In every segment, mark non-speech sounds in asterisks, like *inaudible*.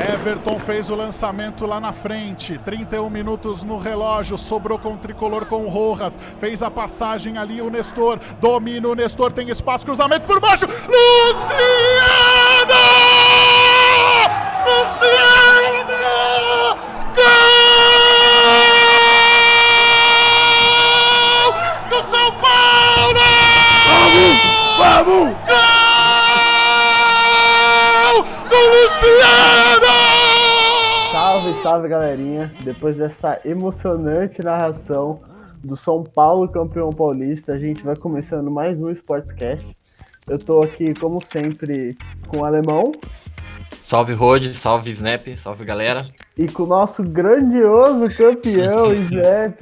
Everton fez o lançamento lá na frente. 31 minutos no relógio. Sobrou com o tricolor com o Rojas. Fez a passagem ali o Nestor. Domina o Nestor. Tem espaço. Cruzamento por baixo. Luciano! Depois dessa emocionante narração do São Paulo campeão paulista, a gente vai começando mais um Sportscast. Eu tô aqui, como sempre, com o Alemão Salve Rod, salve Snap, salve galera. e com o nosso grandioso campeão, *laughs* Snap.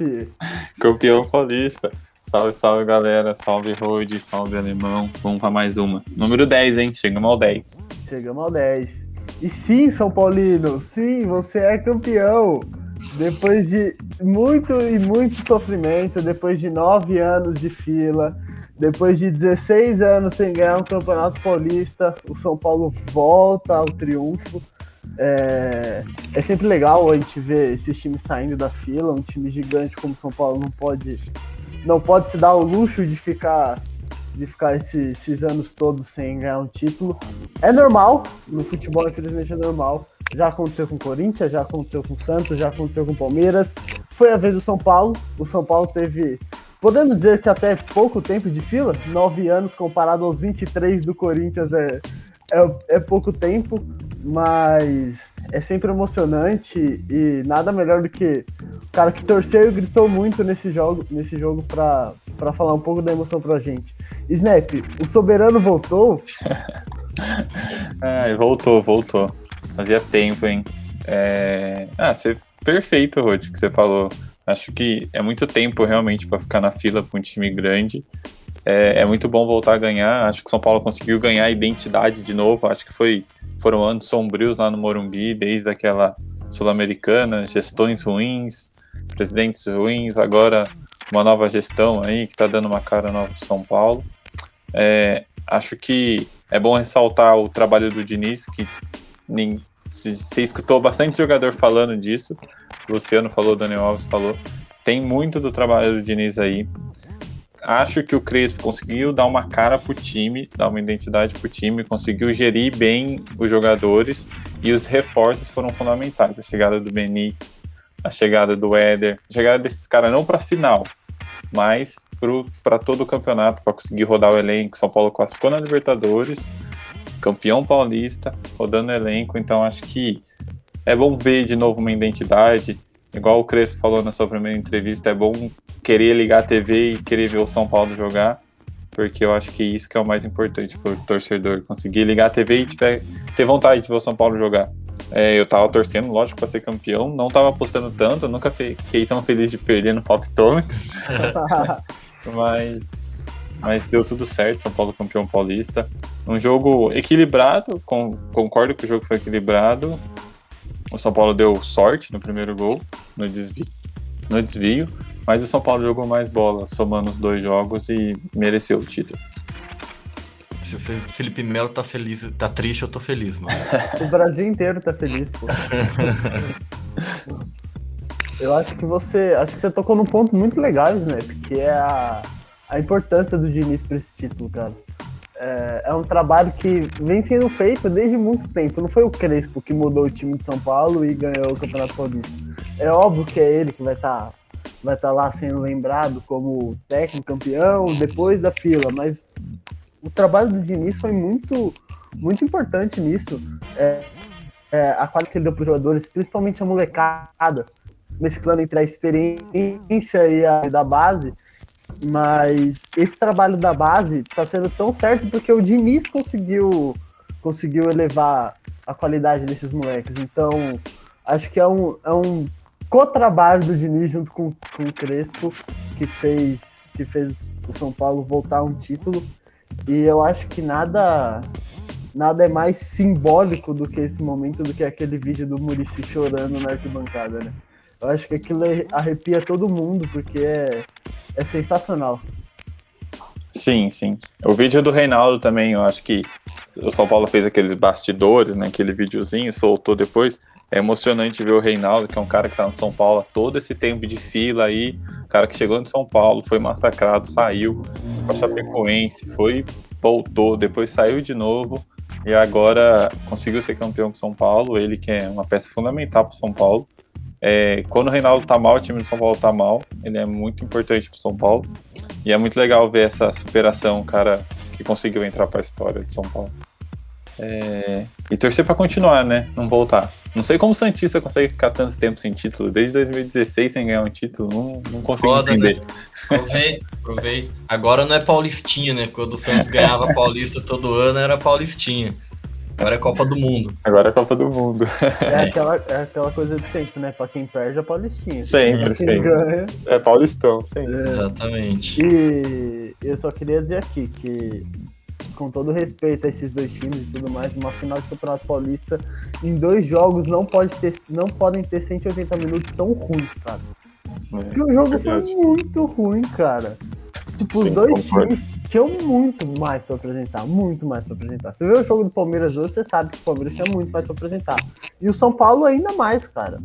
Campeão paulista. Salve, salve galera. Salve Rode, salve alemão. Vamos pra mais uma. Número 10, hein? Chegamos ao 10. Chegamos ao 10. E sim, São Paulino, sim, você é campeão. Depois de muito e muito sofrimento, depois de nove anos de fila, depois de 16 anos sem ganhar um campeonato paulista, o São Paulo volta ao triunfo. É, é sempre legal a gente ver esses times saindo da fila. Um time gigante como São Paulo não pode, não pode se dar o luxo de ficar de ficar esse- esses anos todos sem ganhar um título. É normal, no futebol, infelizmente, é normal. Já aconteceu com o Corinthians, já aconteceu com o Santos, já aconteceu com o Palmeiras. Foi a vez do São Paulo. O São Paulo teve, podemos dizer que até pouco tempo de fila, nove anos comparado aos 23 do Corinthians é, é, é pouco tempo, mas é sempre emocionante e nada melhor do que o cara que torceu e gritou muito nesse jogo, nesse jogo para falar um pouco da emoção pra gente. Snap, o Soberano voltou. Ah, *laughs* voltou, voltou. Fazia tempo, hein? É... Ah, você... perfeito, Rod, que você falou. Acho que é muito tempo realmente pra ficar na fila pra um time grande. É, é muito bom voltar a ganhar. Acho que São Paulo conseguiu ganhar a identidade de novo. Acho que foi foram anos sombrios lá no Morumbi, desde aquela Sul-Americana, gestões ruins, presidentes ruins, agora uma nova gestão aí que está dando uma cara nova pro São Paulo. É, acho que é bom ressaltar o trabalho do Diniz, que se- você escutou bastante jogador falando disso. Luciano falou, Daniel Alves falou. Tem muito do trabalho do Diniz aí. Acho que o Crespo conseguiu dar uma cara pro time, dar uma identidade pro time, conseguiu gerir bem os jogadores e os reforços foram fundamentais. A chegada do Benítez, a chegada do Éder, a chegada desses caras não para final, mas para todo o campeonato, para conseguir rodar o elenco. São Paulo classificou na Libertadores, campeão paulista, rodando elenco, então acho que é bom ver de novo uma identidade. Igual o Crespo falou na sua primeira entrevista, é bom querer ligar a TV e querer ver o São Paulo jogar, porque eu acho que isso que é o mais importante para o torcedor, conseguir ligar a TV e tiver, ter vontade de ver o São Paulo jogar. É, eu tava torcendo, lógico, para ser campeão, não tava apostando tanto, nunca fiquei tão feliz de perder no palpitômetro, *laughs* mas, mas deu tudo certo, São Paulo campeão paulista. Um jogo equilibrado, com- concordo que o jogo foi equilibrado. O São Paulo deu sorte no primeiro gol, no desvio, no desvio mas o São Paulo jogou mais bola, somando os dois jogos e mereceu o título. Se o Fe- Felipe Melo tá feliz, tá triste, eu tô feliz, mano. *laughs* O Brasil inteiro tá feliz, pô. *laughs* Eu acho que você. Acho que você tocou num ponto muito legal, Snap, que é a, a importância do Diniz pra esse título, cara. É, é um trabalho que vem sendo feito desde muito tempo. Não foi o Crespo que mudou o time de São Paulo e ganhou o Campeonato Paulista. É óbvio que é ele que vai estar vai tá lá sendo lembrado como técnico campeão depois da fila, mas o trabalho do Diniz foi muito, muito importante nisso. É, é, a qualidade que ele deu para os jogadores, principalmente a molecada, mesclando entre a experiência e a da base. Mas esse trabalho da base está sendo tão certo porque o Diniz conseguiu, conseguiu elevar a qualidade desses moleques. Então, acho que é um, é um co-trabalho do Diniz junto com, com o Crespo que fez, que fez o São Paulo voltar a um título. E eu acho que nada nada é mais simbólico do que esse momento, do que aquele vídeo do Murici chorando na arquibancada, né? Eu acho que aquilo arrepia todo mundo, porque é, é sensacional. Sim, sim. O vídeo do Reinaldo também, eu acho que o São Paulo fez aqueles bastidores, né? Aquele videozinho, soltou depois. É emocionante ver o Reinaldo, que é um cara que tá no São Paulo todo esse tempo de fila aí. cara que chegou no São Paulo, foi massacrado, saiu com a Chapecoense, foi, voltou, depois saiu de novo e agora conseguiu ser campeão com São Paulo. Ele que é uma peça fundamental para São Paulo. É, quando o Reinaldo tá mal, o time do São Paulo tá mal. Ele é muito importante pro São Paulo. E é muito legal ver essa superação, cara, que conseguiu entrar para a história de São Paulo. É... E torcer para continuar, né? Não voltar. Não sei como o Santista consegue ficar tanto tempo sem título. Desde 2016 sem ganhar um título. Não, não consigo Foda, entender. Né? Provei, provei. Agora não é Paulistinha, né? Quando o Santos ganhava Paulista todo ano, era Paulistinha. Agora é Copa do Mundo. Agora é Copa do Mundo. É *laughs* aquela, é aquela coisa de sempre, né? Pra quem perde é Paulistinha. Sempre, sempre. Ganha... É Paulistão, sempre. É. Exatamente. E eu só queria dizer aqui que, com todo respeito a esses dois times e tudo mais, uma final de Campeonato Paulista, em dois jogos não, pode ter, não podem ter 180 minutos tão ruins, cara. É, Porque o jogo foi muito ruim, cara. Tipo, os dois concordo. times tinham muito mais para apresentar, muito mais para apresentar. Você vê o jogo do Palmeiras hoje, você sabe que o Palmeiras tinha muito mais para apresentar. E o São Paulo ainda mais, cara.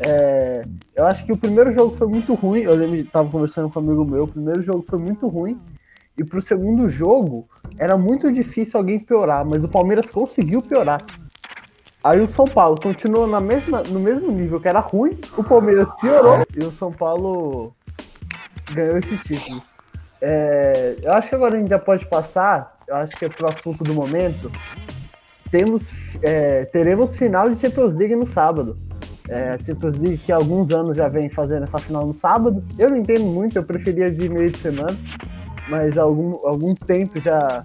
É, eu acho que o primeiro jogo foi muito ruim. Eu lembro de tava conversando com um amigo meu, o primeiro jogo foi muito ruim. E pro segundo jogo, era muito difícil alguém piorar, mas o Palmeiras conseguiu piorar. Aí o São Paulo continuou na mesma, no mesmo nível que era ruim, o Palmeiras piorou e o São Paulo ganhou esse título. É, eu acho que agora a gente já pode passar, eu acho que é pro assunto do momento. Temos, é, teremos final de Champions League no sábado. É, a Champions League que há alguns anos já vem fazendo essa final no sábado. Eu não entendo muito, eu preferia de meio de semana, mas algum, algum tempo já,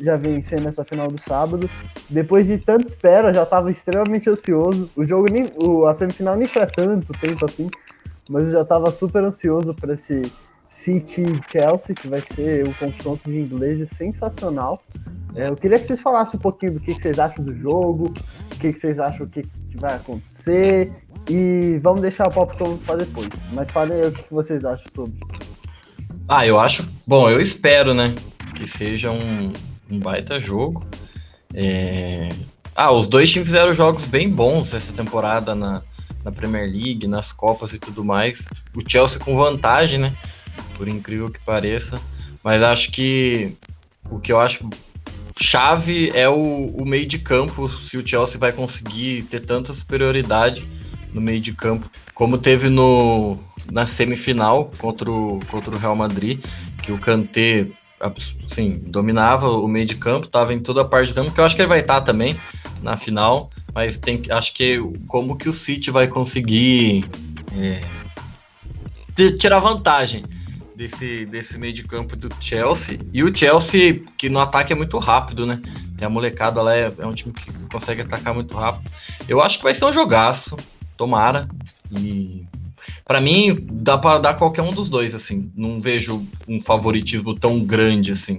já vem sendo essa final do sábado. Depois de tanta espera, já estava extremamente ansioso. O jogo, nem, o, a semifinal nem foi tanto tempo assim, mas eu já estava super ansioso para esse City e Chelsea, que vai ser um confronto de ingleses sensacional. É, eu queria que vocês falassem um pouquinho do que, que vocês acham do jogo, o que, que vocês acham que, que vai acontecer, e vamos deixar o palpitão para depois. Mas falem aí o que, que vocês acham sobre. Ah, eu acho. Bom, eu espero, né? Que seja um, um baita jogo. É... Ah, os dois times fizeram jogos bem bons essa temporada na, na Premier League, nas Copas e tudo mais. O Chelsea com vantagem, né? Por incrível que pareça. Mas acho que o que eu acho chave é o, o meio de campo, se o Chelsea vai conseguir ter tanta superioridade no meio de campo, como teve no, na semifinal contra o, contra o Real Madrid, que o Kanté assim, dominava o meio de campo, estava em toda a parte do campo, que eu acho que ele vai estar também na final, mas tem, acho que como que o City vai conseguir é, tirar vantagem desse, desse meio de campo do Chelsea. E o Chelsea, que no ataque é muito rápido, né? Tem a molecada lá, é, é um time que consegue atacar muito rápido. Eu acho que vai ser um jogaço, tomara. E para mim, dá para dar qualquer um dos dois, assim. Não vejo um favoritismo tão grande assim.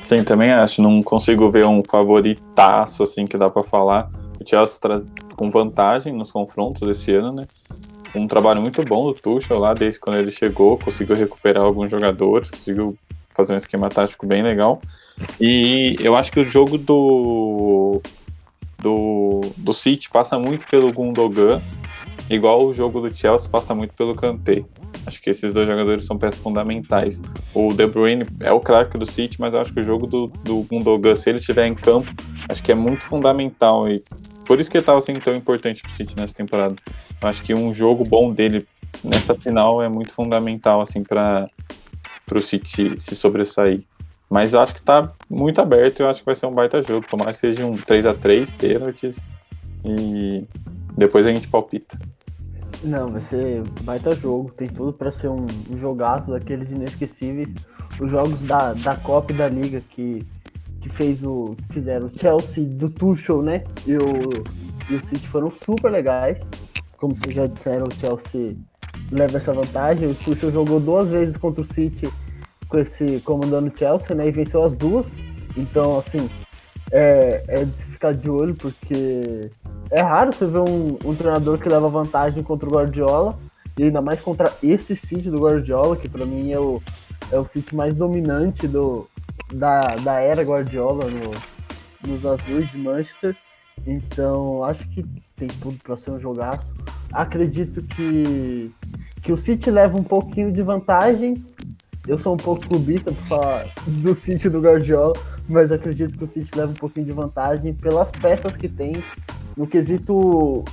Sim, também acho. Não consigo ver um favoritaço, assim, que dá para falar. O Chelsea traz com vantagem nos confrontos esse ano, né? Um trabalho muito bom do Tuchel lá, desde quando ele chegou, conseguiu recuperar alguns jogadores, conseguiu fazer um esquema tático bem legal. E eu acho que o jogo do do, do City passa muito pelo Gundogan, igual o jogo do Chelsea passa muito pelo Kanté. Acho que esses dois jogadores são peças fundamentais. O De Bruyne é o craque do City, mas eu acho que o jogo do, do Gundogan, se ele estiver em campo, acho que é muito fundamental. E por isso que ele estava sendo tão importante para o City nessa temporada. Eu acho que um jogo bom dele nessa final é muito fundamental assim para o City se, sobressair. Mas eu acho que está muito aberto e eu acho que vai ser um baita jogo. Tomara que seja um 3 a 3 pênaltis e depois a gente palpita. Não, vai ser baita jogo, tem tudo para ser um, um jogaço daqueles inesquecíveis. Os jogos da, da Copa e da Liga que que fez o. fizeram o Chelsea do Tuchel, né? E o, e o City foram super legais. Como vocês já disseram, o Chelsea leva essa vantagem. O Tuchel jogou duas vezes contra o City com esse comandando o Chelsea, né? E venceu as duas. Então, assim, é, é de se ficar de olho, porque é raro você ver um, um treinador que leva vantagem contra o Guardiola. E ainda mais contra esse City do Guardiola, que para mim é o, é o City mais dominante do, da, da era Guardiola no, nos azuis de Manchester. Então, acho que tem tudo para ser um jogaço. Acredito que, que o City leva um pouquinho de vantagem. Eu sou um pouco clubista por falar do City do Guardiola, mas acredito que o City leva um pouquinho de vantagem pelas peças que tem, no quesito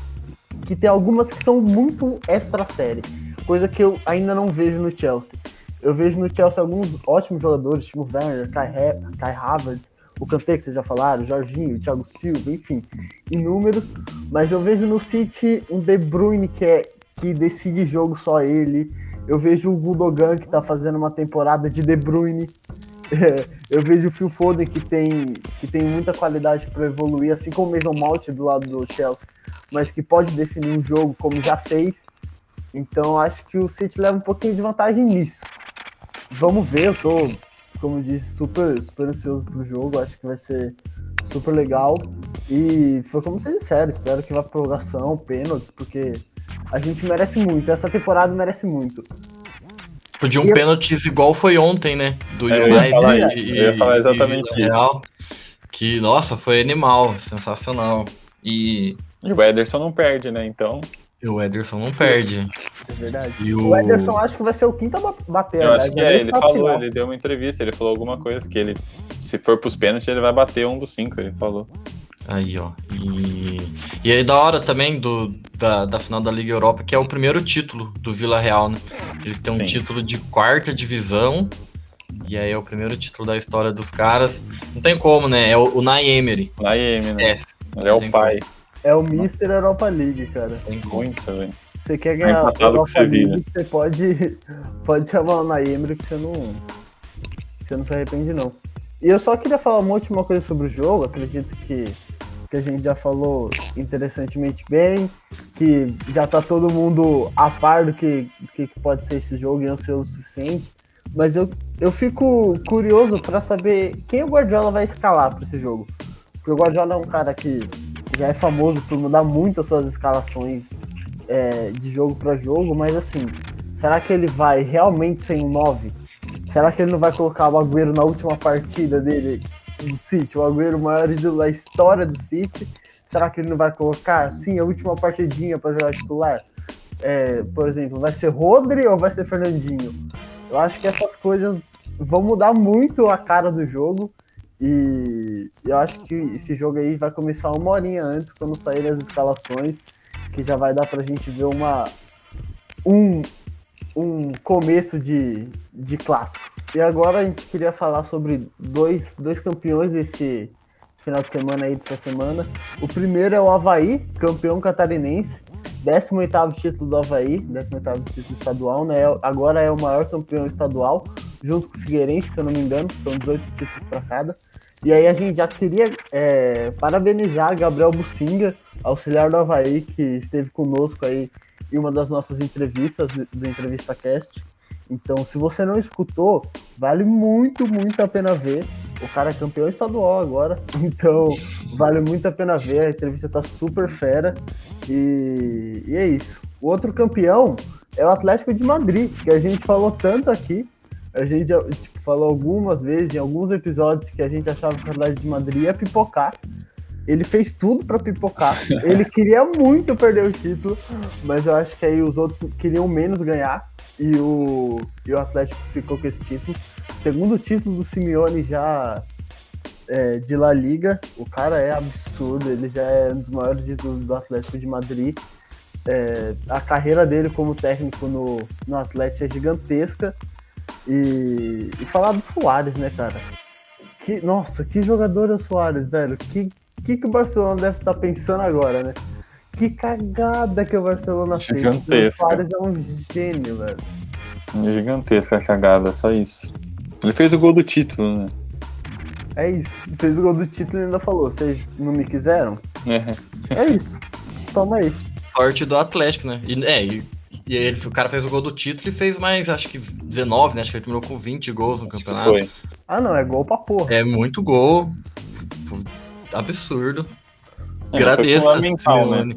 que tem algumas que são muito extra série, coisa que eu ainda não vejo no Chelsea. Eu vejo no Chelsea alguns ótimos jogadores, tipo Werner, Kai, Kai Havertz, o Kanté que vocês já falaram, o Jorginho, o Thiago Silva, enfim, inúmeros. Mas eu vejo no City um De Bruyne que, é, que decide jogo só ele. Eu vejo o Gundogan que tá fazendo uma temporada de De Bruyne. *laughs* eu vejo o Phil Foden que tem, que tem muita qualidade para evoluir, assim como o Mason Mount do lado do Chelsea, mas que pode definir um jogo como já fez. Então acho que o City leva um pouquinho de vantagem nisso. Vamos ver, eu tô como eu disse, super, super ansioso pro jogo. Acho que vai ser super legal. E foi como vocês disseram, espero que vá prorrogação, pênaltis, porque a gente merece muito. Essa temporada merece muito. Podia um e pênaltis igual foi ontem, né? Do é, United e, eu ia falar exatamente isso. Real, que, nossa, foi animal, sensacional. E... e o Ederson não perde, né? Então. E o Ederson não perde. É verdade. E o... o Ederson acho que vai ser o quinto a bater. Eu acho que é, ele falou, final. ele deu uma entrevista, ele falou alguma coisa que ele, se for pros pênaltis, ele vai bater um dos cinco, ele falou. Aí, ó. E, e aí, da hora também do, da, da final da Liga Europa, que é o primeiro título do Vila Real, né? Eles têm um Sim. título de quarta divisão. E aí é o primeiro título da história dos caras. Não tem como, né? É o, o Nay Emery. Nay Emery, né? Ele é o pai. Como. É o Mister Europa League, cara. Tem muito, velho. Você quer ganhar a Europa League, você pode, *laughs* pode chamar o Naemri que você não, você não se arrepende, não. E eu só queria falar uma última coisa sobre o jogo. Acredito que, que a gente já falou interessantemente bem, que já tá todo mundo a par do que, do que pode ser esse jogo e ansioso o suficiente. Mas eu, eu fico curioso para saber quem o Guardiola vai escalar para esse jogo. Porque o Guardiola é um cara que já é famoso por mudar muito as suas escalações é, de jogo para jogo, mas assim, será que ele vai realmente ser um 9? Será que ele não vai colocar o Agüero na última partida dele do City, o Agüero maior ídolo da história do City? Será que ele não vai colocar, sim, a última partidinha para jogar titular? É, por exemplo, vai ser Rodri ou vai ser Fernandinho? Eu acho que essas coisas vão mudar muito a cara do jogo. E eu acho que esse jogo aí vai começar uma horinha antes, quando saírem as escalações, que já vai dar pra gente ver uma, um, um começo de, de clássico. E agora a gente queria falar sobre dois, dois campeões desse, desse final de semana aí, dessa semana. O primeiro é o Havaí, campeão catarinense, 18º título do Havaí, 18º título estadual, né? Agora é o maior campeão estadual, junto com o Figueirense, se eu não me engano, são 18 títulos para cada. E aí a gente já queria é, parabenizar Gabriel Bucinga, auxiliar do Havaí, que esteve conosco aí em uma das nossas entrevistas do Entrevista Cast. Então, se você não escutou, vale muito, muito a pena ver. O cara é campeão estadual agora, *laughs* então vale muito a pena ver. A entrevista tá super fera. E, e é isso. O outro campeão é o Atlético de Madrid, que a gente falou tanto aqui. A gente tipo, falou algumas vezes, em alguns episódios, que a gente achava que o Atlético de Madrid ia pipocar. Ele fez tudo para pipocar. *laughs* Ele queria muito perder o título, mas eu acho que aí os outros queriam menos ganhar e o, e o Atlético ficou com esse título. Segundo título do Simeone já é, de La Liga. O cara é absurdo, ele já é um dos maiores títulos do Atlético de Madrid. É, a carreira dele como técnico no, no Atlético é gigantesca. E, e falar do Soares, né, cara? Que, nossa, que jogador é o Soares, velho. Que, que, que o Barcelona deve estar tá pensando agora, né? Que cagada que o Barcelona Gigantesca. fez. O Soares é um gênio, velho. Gigantesca a cagada, só isso. Ele fez o gol do título, né? É isso. Fez o gol do título e ainda falou: vocês não me quiseram? É. É isso. Toma aí. Sorte do Atlético, né? E, é, e e ele, o cara fez o gol do título e fez mais, acho que 19, né? Acho que ele terminou com 20 gols no acho campeonato. Foi. Ah, não, é gol pra porra. É muito gol. Absurdo. É, Agradeço. fundamental, né?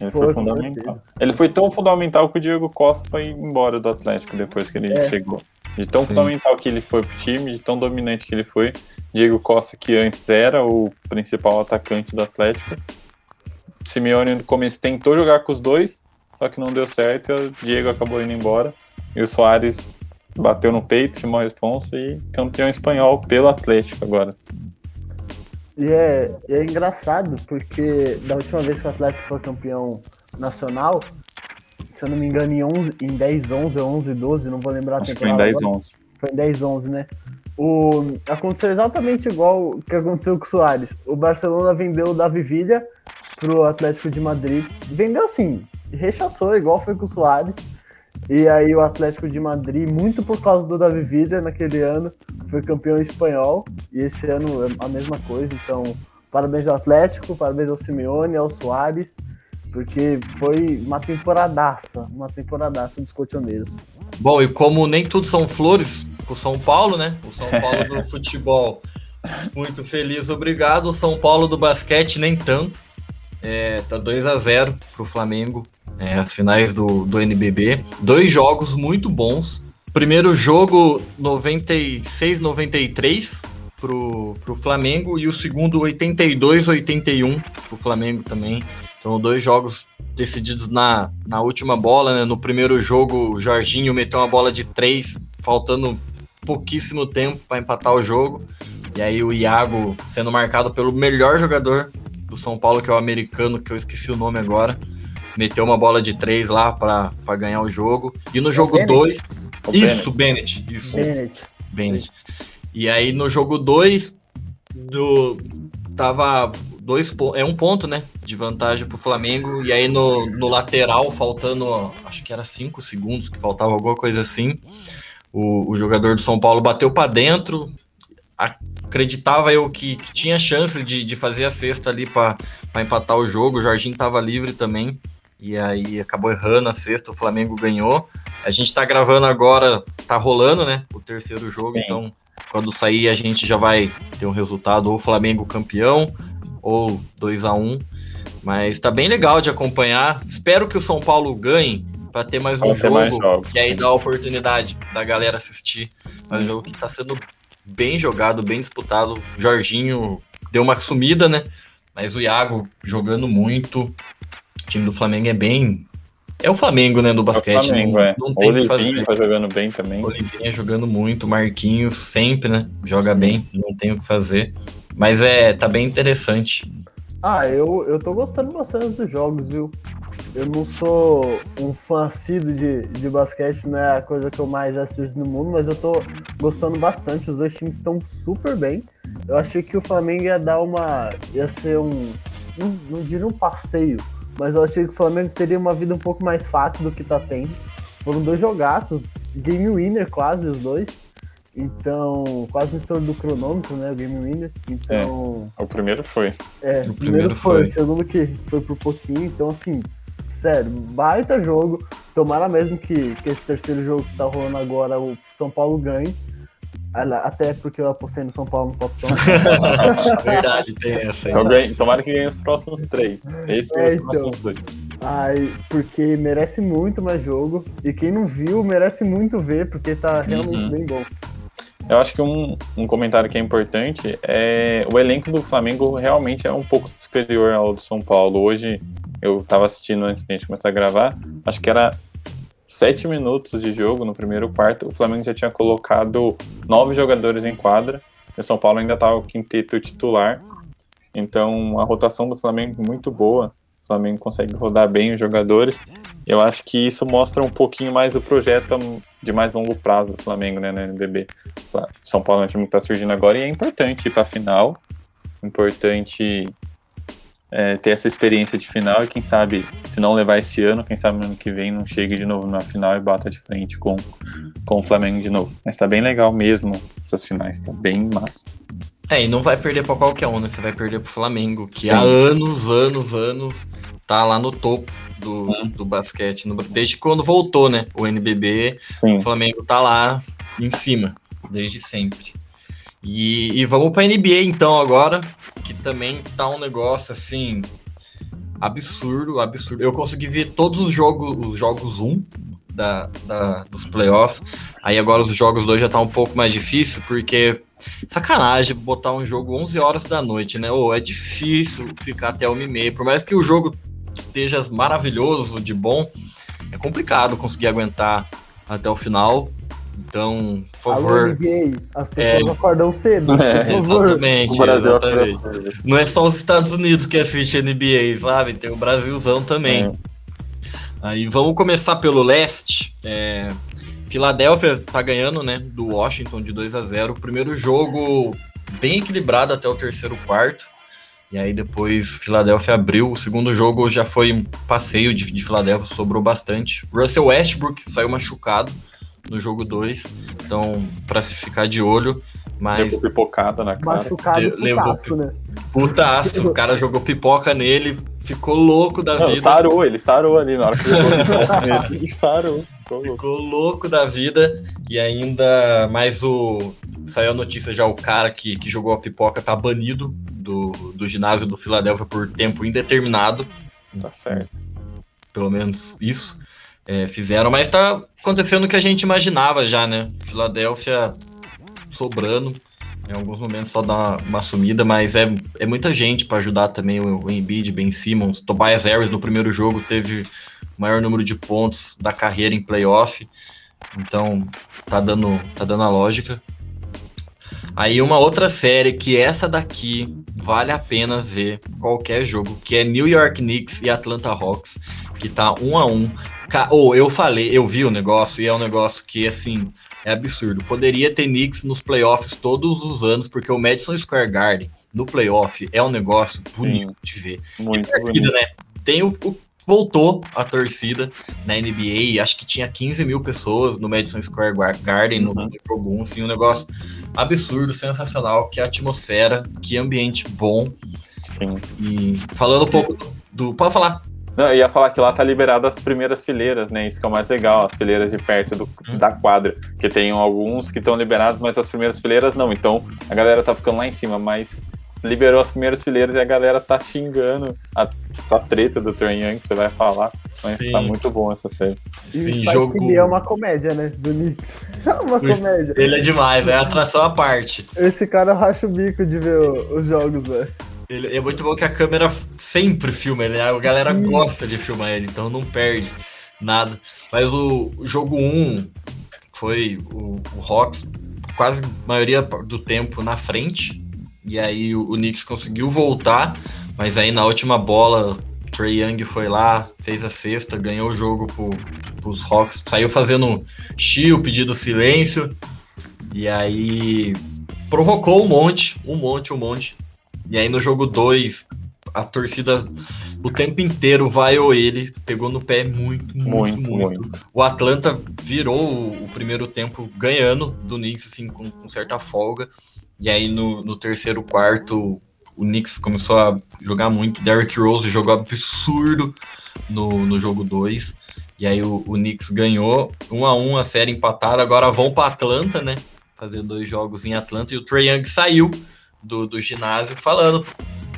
Ele foi, foi fundamental. Ele foi tão fundamental que o Diego Costa foi embora do Atlético depois que ele é. chegou. De tão Sim. fundamental que ele foi pro time, de tão dominante que ele foi. Diego Costa, que antes era o principal atacante do Atlético. Simeone no começo tentou jogar com os dois, só que não deu certo e o Diego acabou indo embora. E o Soares bateu no peito, chamou a responsa e campeão espanhol pelo Atlético agora. E é, é engraçado, porque da última vez que o Atlético foi campeão nacional, se eu não me engano, em, 11, em 10, 11 ou 11, 12, não vou lembrar a Acho que foi em temporada 10, agora. 11. Foi em 10, 11, né? O, aconteceu exatamente igual o que aconteceu com o Soares. O Barcelona vendeu o Davi Villa pro Atlético de Madrid. Vendeu assim, rechaçou, igual foi com o Soares. E aí o Atlético de Madrid, muito por causa do Davi Villa naquele ano, foi campeão espanhol. E esse ano é a mesma coisa. Então, parabéns ao Atlético, parabéns ao Simeone, ao Soares. Porque foi uma temporadaça, uma temporadaça dos colchoneiros. Bom, e como nem tudo são flores, o São Paulo, né? O São Paulo do *laughs* futebol, muito feliz, obrigado. O São Paulo do basquete, nem tanto. É, tá 2 a 0 pro Flamengo, é, as finais do, do NBB. Dois jogos muito bons. Primeiro jogo 96-93 pro, pro Flamengo e o segundo 82-81 pro Flamengo também. Então, dois jogos decididos na, na última bola, né? No primeiro jogo, o Jorginho meteu uma bola de três, faltando pouquíssimo tempo para empatar o jogo. E aí o Iago sendo marcado pelo melhor jogador do São Paulo, que é o americano, que eu esqueci o nome agora. Meteu uma bola de três lá para ganhar o jogo. E no jogo Bennett? 2. O Isso, Bennett. Isso. Bennett. Bennett. E aí no jogo 2 do tava dois é um ponto, né, de vantagem pro Flamengo e aí no, no lateral faltando, acho que era cinco segundos que faltava alguma coisa assim. O, o jogador do São Paulo bateu para dentro. Acreditava eu que, que tinha chance de, de fazer a cesta ali para empatar o jogo. O Jorginho tava livre também. E aí acabou errando a sexta, o Flamengo ganhou. A gente tá gravando agora, tá rolando, né? O terceiro jogo, Sim. então quando sair a gente já vai ter um resultado, ou Flamengo campeão, ou 2 a 1 Mas tá bem legal de acompanhar. Espero que o São Paulo ganhe para ter mais um ter jogo, mais jogos, que aí dá a oportunidade da galera assistir. É um jogo que tá sendo bem jogado, bem disputado. O Jorginho deu uma sumida, né? Mas o Iago jogando muito. O time do Flamengo é bem. É o Flamengo, né? Do É o basquete. Flamengo, não, é. não O tem o que Olivinho fazer. tá jogando bem também. Olivinha jogando muito, Marquinhos sempre, né? Joga bem, não tem o que fazer. Mas é, tá bem interessante. Ah, eu, eu tô gostando bastante dos jogos, viu? Eu não sou um fã assíduo de, de basquete, não é a coisa que eu mais assisto no mundo, mas eu tô gostando bastante. Os dois times estão super bem. Eu achei que o Flamengo ia dar uma. ia ser um. Não, não diria um passeio, mas eu achei que o Flamengo teria uma vida um pouco mais fácil do que tá tendo. Foram dois jogaços, game winner quase os dois. Então, quase no estouro do cronômetro, né? O game winner. Então. O primeiro foi. É, O o primeiro primeiro foi, foi. o segundo que foi por pouquinho, então assim, sério, baita jogo. Tomara mesmo que, que esse terceiro jogo que tá rolando agora, o São Paulo ganhe. Até porque eu apostei no São Paulo no Capitão. *laughs* Verdade, tem essa aí. Eu ganhei- tomara que ganhe os próximos três. Esse É, os então. próximos dois. Ai, porque merece muito mais jogo. E quem não viu, merece muito ver, porque tá realmente Uhum. bem bom. Eu acho que um, um comentário que é importante é o elenco do Flamengo realmente é um pouco superior ao do São Paulo. Hoje eu tava assistindo antes de a gente começar a gravar, acho que era sete minutos de jogo no primeiro quarto. O Flamengo já tinha colocado nove jogadores em quadra. E o São Paulo ainda tava o quinteto titular. Então a rotação do Flamengo muito boa. O Flamengo consegue rodar bem os jogadores. Eu acho que isso mostra um pouquinho mais o projeto de mais longo prazo do Flamengo, né, na NBB. São Paulo é um time que tá surgindo agora e é importante ir pra final. Importante é, ter essa experiência de final e quem sabe, se não levar esse ano, quem sabe no ano que vem não chegue de novo na final e bata de frente com, com o Flamengo de novo. Mas tá bem legal mesmo essas finais, tá bem massa. É, e não vai perder pra qualquer um, né? Você vai perder pro Flamengo, que Sim. há anos, anos, anos tá lá no topo do, Hum. do basquete. no- desde quando voltou, né? O NBB, Sim. o Flamengo tá lá em cima, desde sempre. E, e vamos pra NBA então agora, que também tá um negócio assim absurdo, absurdo. Eu consegui ver todos os jogos, os jogos 1 da, da, dos playoffs. Aí agora os jogos dois já tá um pouco mais difícil, porque sacanagem botar um jogo 11 horas da noite, né? Ou é difícil ficar até uma e meia. Por mais que o jogo esteja maravilhoso, de bom, é complicado conseguir aguentar até o final. Então, por favor. Alô, NBA, as pessoas é... acordam cedo. É, exatamente, exatamente. Não é só os Estados Unidos que assistem NBA, sabe? Tem o Brasilzão também. É. Aí vamos começar pelo leste. É, Filadélfia tá ganhando, né? Do Washington de 2 a 0 Primeiro jogo bem equilibrado até o terceiro quarto. E aí depois Filadélfia abriu. O segundo jogo já foi um passeio de, de Filadélfia, sobrou bastante. Russell Westbrook saiu machucado no jogo 2. Então, para se ficar de olho. Mas. Levou pipocada na cara. Machucado putaço, levou né? Putaço. O cara jogou pipoca nele, ficou louco da Não, vida. Sarou, ele sarou ali na hora que ele, *laughs* ele sarou. Ficou louco. ficou louco da vida. E ainda mais o. Saiu a notícia já, o cara que, que jogou a pipoca tá banido do, do ginásio do Filadélfia por tempo indeterminado. Tá certo. Pelo menos isso é, fizeram, mas tá acontecendo o que a gente imaginava já, né? Filadélfia sobrando, em alguns momentos só dá uma, sumida, mas é, é muita gente para ajudar também o, o Embiid, Ben Simmons, Tobias Harris no primeiro jogo teve o maior número de pontos da carreira em playoff, então tá dando, tá dando a lógica. Aí uma outra série que essa daqui vale a pena ver qualquer jogo, que é New York Knicks e Atlanta Hawks, que tá um a um. Ou oh, eu falei, eu vi o negócio e é um negócio que assim é absurdo. Poderia ter Knicks nos playoffs todos os anos, porque o Madison Square Garden no playoff é um negócio bonito Sim, de ver. Muito e torcida, bonito. né? Tem o, o, voltou a torcida na NBA, acho que tinha 15 mil pessoas no Madison Square Garden no, uhum. no jogo 1, assim, um negócio absurdo, sensacional, que atmosfera, que ambiente bom. Sim. E falando um pouco do, do pode falar. Não, eu ia falar que lá tá liberado as primeiras fileiras, né? Isso que é o mais legal, as fileiras de perto do, hum. da quadra. Que tem alguns que estão liberados, mas as primeiras fileiras não. Então a galera tá ficando lá em cima, mas liberou as primeiras fileiras e a galera tá xingando a, a treta do Trae Young, que você vai falar. Mas tá Sim. tá muito bom essa série. Sim, jogo... é uma comédia, né? Do Knicks. *laughs* É uma comédia. Ele é demais, é atração à parte. Esse cara racha o bico de ver os jogos, velho. Ele, é muito bom que a câmera sempre filma ele, a galera gosta de filmar ele, então não perde nada. Mas o, jogo 1 foi o, o Hawks quase a maioria do tempo na frente, e aí o, o Knicks conseguiu voltar, mas aí na última bola Trey Young foi lá, fez a sexta, ganhou o jogo pro, pros Hawks, saiu fazendo chill, pedindo silêncio, e aí provocou um monte, um monte, um monte. E aí no jogo 2, a torcida o tempo inteiro vai ou ele, pegou no pé muito, muito, muito. muito. O Atlanta virou o, primeiro tempo ganhando do Knicks, assim, com, com certa folga. E aí no, no, terceiro quarto, o Knicks começou a jogar muito. Derrick Rose jogou absurdo no, no jogo 2. E aí o, o Knicks ganhou 1 um a 1 um, a série empatada. Agora vão para Atlanta, né? Fazer dois jogos em Atlanta. E o Trae Young saiu do, do ginásio falando: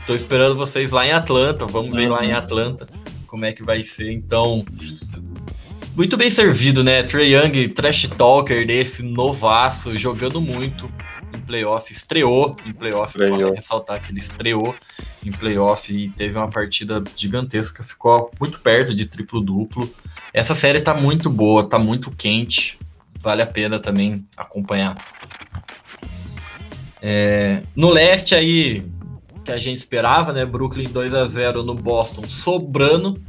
tô esperando vocês lá em Atlanta, vamos ver lá em uhum. Atlanta como é que vai ser. Então, muito bem servido, né? Trey Young, trash talker desse novaço, jogando muito em playoff, estreou em playoff, vale ressaltar que ele estreou em playoff e teve uma partida gigantesca, ficou muito perto de triplo-duplo. Essa série tá muito boa, tá muito quente, vale a pena também acompanhar. É, no leste aí, que a gente esperava, né? Brooklyn 2 a 0 no Boston, sobrando.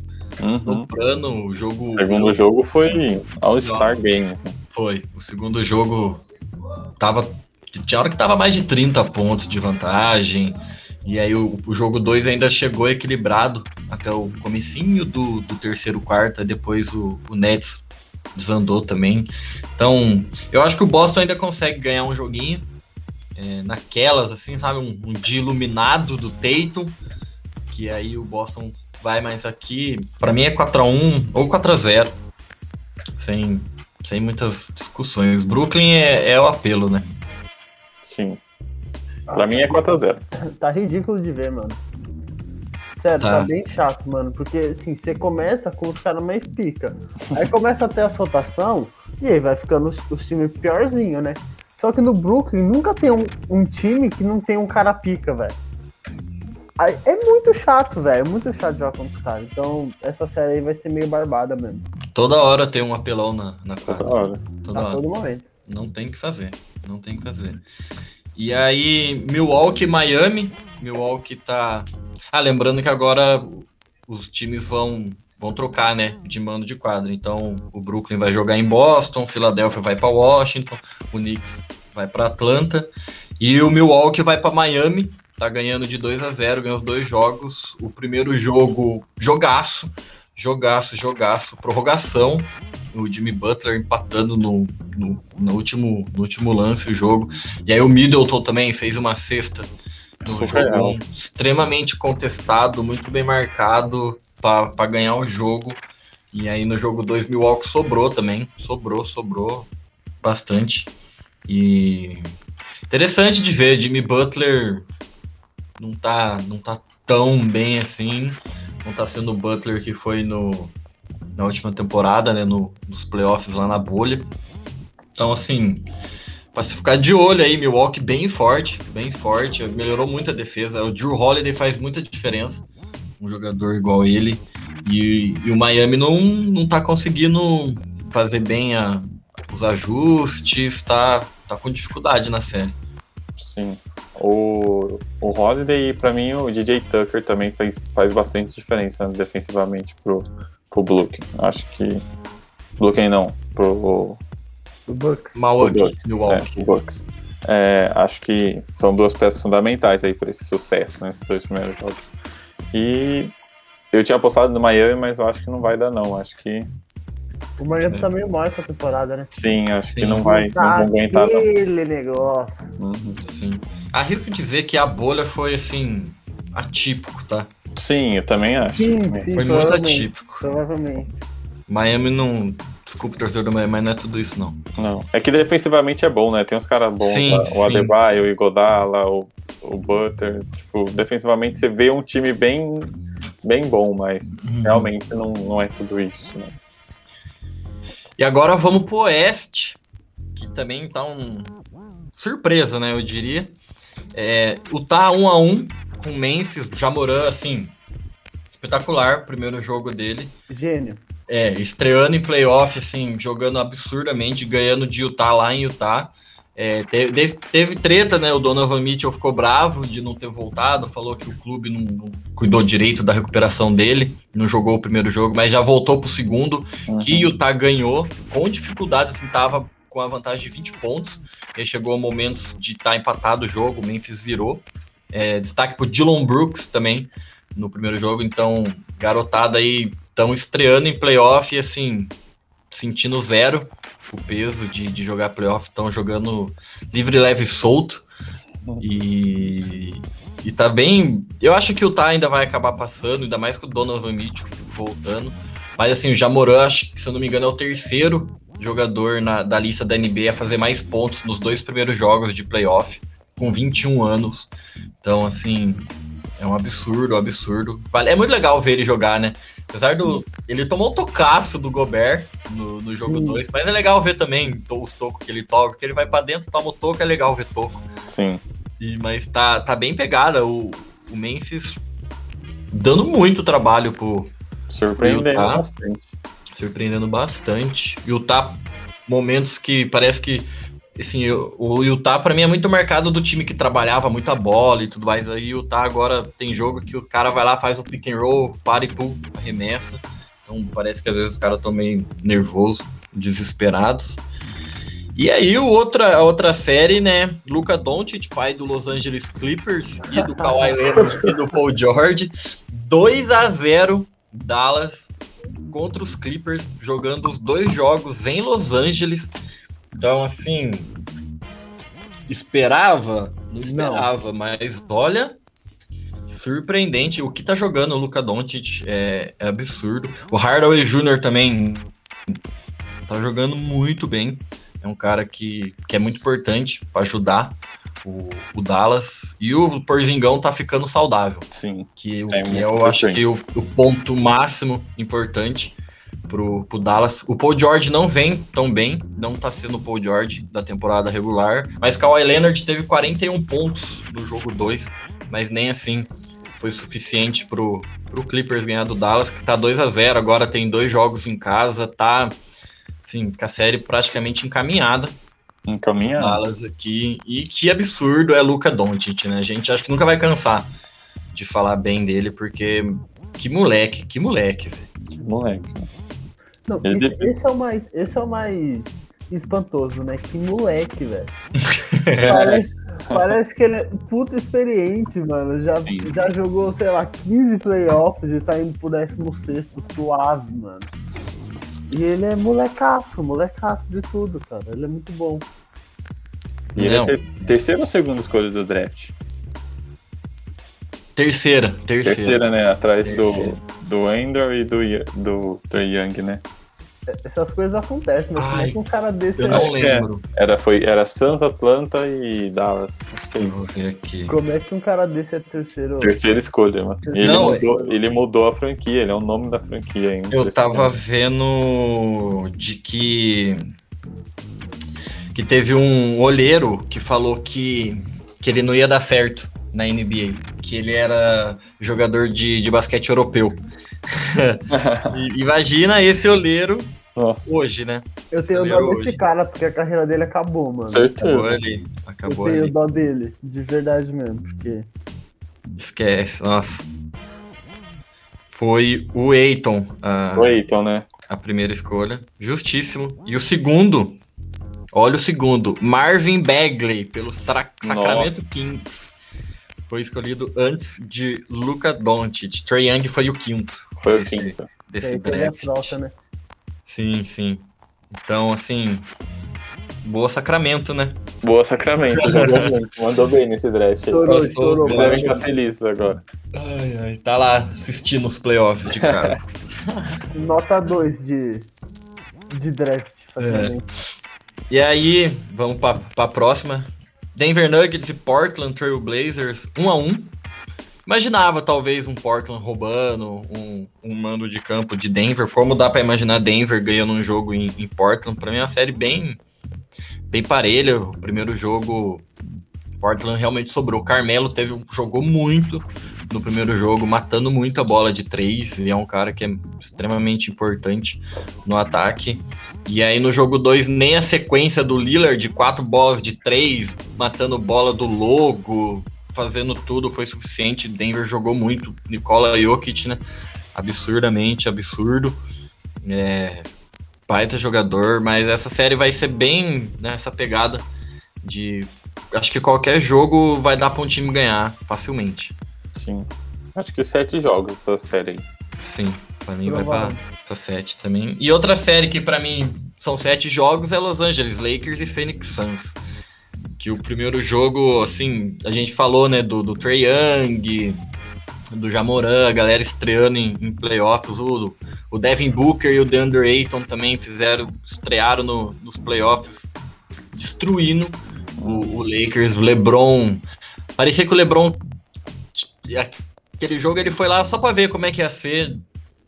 Uhum. Sobrando o jogo. O segundo jogo foi All-Star Games. Né? Foi. O segundo jogo tava. Tinha hora que tava mais de 30 pontos de vantagem. E aí o, o jogo 2 ainda chegou equilibrado até o comecinho do, do terceiro quarto, depois o, o Nets desandou também. Então, eu acho que o Boston ainda consegue ganhar um joguinho é, naquelas, assim, sabe? Um, um dia iluminado do Tatum, que aí o Boston vai mais aqui. Para mim é 4x1 ou 4x0, sem, sem muitas discussões. Brooklyn é, é o apelo, né? Sim. Pra mim é 4x0. Tá ridículo de ver, mano. Sério, tá. Tá. bem chato, mano. Porque, assim, você começa com os caras mais pica. Aí começa a ter a rotação e aí vai ficando os, os times piorzinho, né? Só que no Brooklyn nunca tem um, um time que não tem um cara pica, velho. É muito chato, velho. É muito chato jogar contra os caras. Então, essa série aí vai ser meio barbada mesmo. Toda hora tem um apelão na, na Toda quadra. hora. Toda A hora. todo momento. Não tem o que fazer. Não tem o que fazer. E aí, Milwaukee e Miami. Milwaukee tá. Ah, lembrando que agora os times vão, vão trocar, né? De mando de quadra. Então, o Brooklyn vai jogar em Boston, o Philadelphia vai para Washington, o Knicks vai para Atlanta. E o Milwaukee vai para Miami. Tá ganhando de 2 a 0 ganhou os dois jogos. O primeiro jogo, jogaço. Jogaço, jogaço. Prorrogação. O Jimmy Butler empatando no, no, no último, no último lance o jogo. E aí o Middleton também fez uma cesta Surreal. jogo extremamente contestado, muito bem marcado para ganhar o jogo. E aí no jogo 2 Milwaukee sobrou também, sobrou, sobrou bastante. E interessante de ver, Jimmy Butler não tá, não tá tão bem assim, não tá sendo o Butler que foi no, na última temporada, né, no, nos playoffs lá na bolha. Então, assim, pra se ficar de olho aí, Milwaukee bem forte, bem forte, melhorou muito a defesa. O Drew Holiday faz muita diferença, um jogador igual ele. E, e o Miami não, não tá conseguindo fazer bem a- os ajustes, tá, tá com dificuldade na série. Sim. O, o Holiday e pra mim o DJ Tucker também faz, faz bastante diferença defensivamente pro, pro Brooklyn. Acho que. Brooklyn não, pro, O Bucks. Milwaukee, pro Bucks. Milwaukee. É, Bucks. É, acho que são duas peças fundamentais aí para esse sucesso nesses dois primeiros jogos. E eu tinha apostado no Miami, mas eu acho que não vai dar não. Acho que O Miami tá meio mal essa temporada, né? sim, acho que Sim. não vai, não Tá vão aguentar não. aquele negócio. Uhum. Sim. Arrisco dizer que a bolha foi assim atípico, tá? Sim, eu também acho. Sim, sim, Foi muito atípico. Provavelmente. Miami não. Desculpa, torcedor do Miami, mas não é tudo isso, não. Não. É que defensivamente é bom, né? Tem uns caras bons, Sim, tá? o Adebayo, o Igodala, o, o Butter. Tipo, defensivamente você vê um time bem, bem bom, mas Uhum. realmente não, não é tudo isso, né? E agora vamos pro Oeste, que também tá um. Surpresa, né? Eu diria. É, o tá 1 a 1 com o Memphis, Jamoran, assim. Espetacular, primeiro jogo dele. Gênio. É, estreando em playoff, assim, jogando absurdamente, ganhando de Utah lá em Utah. É, teve, teve- treta, né? O Donovan Mitchell ficou bravo de não ter voltado, falou que o clube não, não cuidou direito da recuperação dele, não jogou o primeiro jogo, mas já voltou pro segundo, Uhum. que Utah ganhou com dificuldade, assim, tava com a vantagem de 20 pontos, e aí chegou a momentos de estar empatado o jogo, o Memphis virou. É, destaque pro Dylan Brooks também no primeiro jogo, então, garotada aí estão estreando em playoff assim, sentindo zero o peso de, de jogar playoff, estão jogando livre, leve e solto. E, e tá bem. Eu acho que o Tá ainda vai acabar passando, ainda mais com o Donovan Mitchell voltando. Mas assim, o Jamoran, acho que, se eu não me engano, é o terceiro jogador na- da lista da NBA a fazer mais pontos nos dois primeiros jogos de playoff, com 21 anos. Então, assim, é um absurdo, um absurdo. Vale- É muito legal ver ele jogar, né? Apesar do. Ele tomou um tocaço do Gobert no, no jogo Sim. 2, mas é legal ver também os tocos que ele toca, porque ele vai pra dentro, toma o toco, é legal ver toco. Sim. E, mas tá, tá bem pegada. O, o Memphis dando muito trabalho pro, Surpreendendo Utah. bastante. surpreendendo bastante. Utah, momentos que parece que assim, o o Utah para mim é muito marcado do time que trabalhava muito a bola e tudo mais. Aí o Utah agora tem jogo que o cara vai lá, faz um pick and roll, para e pum, arremessa. Então parece que às vezes os caras estão meio nervosos, desesperados. E aí o outra, a outra série, né? Luca Doncic, pai do Los Angeles Clippers e do Kawhi *laughs* Leonard e do Paul George, 2 a 0 Dallas contra os Clippers, jogando os dois jogos em Los Angeles. Então, assim, esperava? Não esperava, mas olha, surpreendente. O que tá jogando o Luca Doncic é, é absurdo. O Hardaway Jr. também tá jogando muito bem. É um cara que, que é muito importante para ajudar o, o Dallas. E o Porzingão tá ficando saudável. Sim. Que, o É que eu acho que o, o ponto máximo importante pro, pro Dallas. O Paul George não vem tão bem, não tá sendo o Paul George da temporada regular, mas Kawhi Leonard teve 41 pontos no jogo 2, mas nem assim foi suficiente pro, pro Clippers ganhar do Dallas, que tá 2 a 0 agora tem dois jogos em casa, tá assim, com a série praticamente encaminhada. Encaminhado. Dallas aqui. E que absurdo é Luca Doncic, né? A gente acho que nunca vai cansar de falar bem dele, porque que moleque, que moleque, velho. Moleque. Não, esse, esse é o mais, esse é o mais espantoso, né? Que moleque, velho. *laughs* Parece, parece que ele é puta experiente, mano. Já, Sim. já jogou, sei lá, 15 playoffs e tá indo pro 16 suave, mano. E ele é molecaço, molecaço de tudo, cara. Ele é muito bom. E ele é Não. ter terceira ou segunda escolha do draft? Terceira, terceira. Terceira, né? Atrás Terceira. do, do Ender e do, do Trey Young, né? Essas coisas acontecem, mas como é Ai, que um cara desse Eu é. não Acho que é. lembro. Era, foi, era Suns, Atlanta e Dallas. Acho que é. Como é que um cara desse é terceiro? Terceira escolha, mano. Ele, Não, mudou, ele mudou a franquia, ele é o nome da franquia ainda. Eu tava vendo de que que teve um olheiro que falou que, que ele não ia dar certo na NBA, que ele era jogador de, de basquete europeu. *laughs* Imagina esse olheiro Nossa, hoje, né? Eu tenho dó desse cara, porque a carreira dele acabou, mano. Acabou certeza. ali. Eu Acabou tenho ali. dó dele, de verdade mesmo, porque. Esquece, nossa. Foi o Eiton, a, O Eiton, né? a primeira escolha. Justíssimo. E o segundo, olha o segundo, Marvin Bagley, pelo Sacramento Kings. Foi escolhido antes de Luca Doncic. Trae Young foi o quinto Foi o Esse- quinto. desse aí teve a draft. troca, né? Sim, sim. Então, assim, boa Sacramento, né? Boa Sacramento. *laughs* Mandou bem nesse draft. aí. Estourou, estourou. Devem estar felizes agora. Ai, ai, tá lá assistindo os playoffs de casa. *laughs* Nota 2 de, de draft, sacanagem. E aí, vamos pra, pra próxima. Denver Nuggets e Portland Trail Blazers, 1 a 1 Imaginava talvez um Portland roubando um, um mando de campo de Denver. Como dá pra imaginar Denver ganhando um jogo em, em Portland? Pra mim é uma série bem, bem parelha. O primeiro jogo, Portland realmente sobrou. Carmelo teve, jogou muito no primeiro jogo, matando muita bola de três. E é um cara que é extremamente importante no ataque. E aí no jogo 2, nem a sequência do Lillard de quatro bolas de três, matando bola do logo, fazendo tudo, foi suficiente. Denver jogou muito. Nikola Jokic, né? Absurdamente absurdo. É, baita jogador, mas essa série vai ser bem nessa pegada de. Acho que qualquer jogo vai dar para um time ganhar facilmente. Sim. Acho que sete jogos essa série aí. Sim, pra mim vai pra, pra sete também. E outra série que pra mim são sete jogos é Los Angeles Lakers e Phoenix Suns. Que o primeiro jogo, assim, a gente falou, né, do, do Trae Young, do Jamoran, a galera estreando em, em playoffs, o, o Devin Booker e o DeAndre Ayton também fizeram, estrearam no, nos playoffs, destruindo o, o Lakers, o LeBron. Parecia que o LeBron aquele jogo ele foi lá só pra ver como é que ia ser.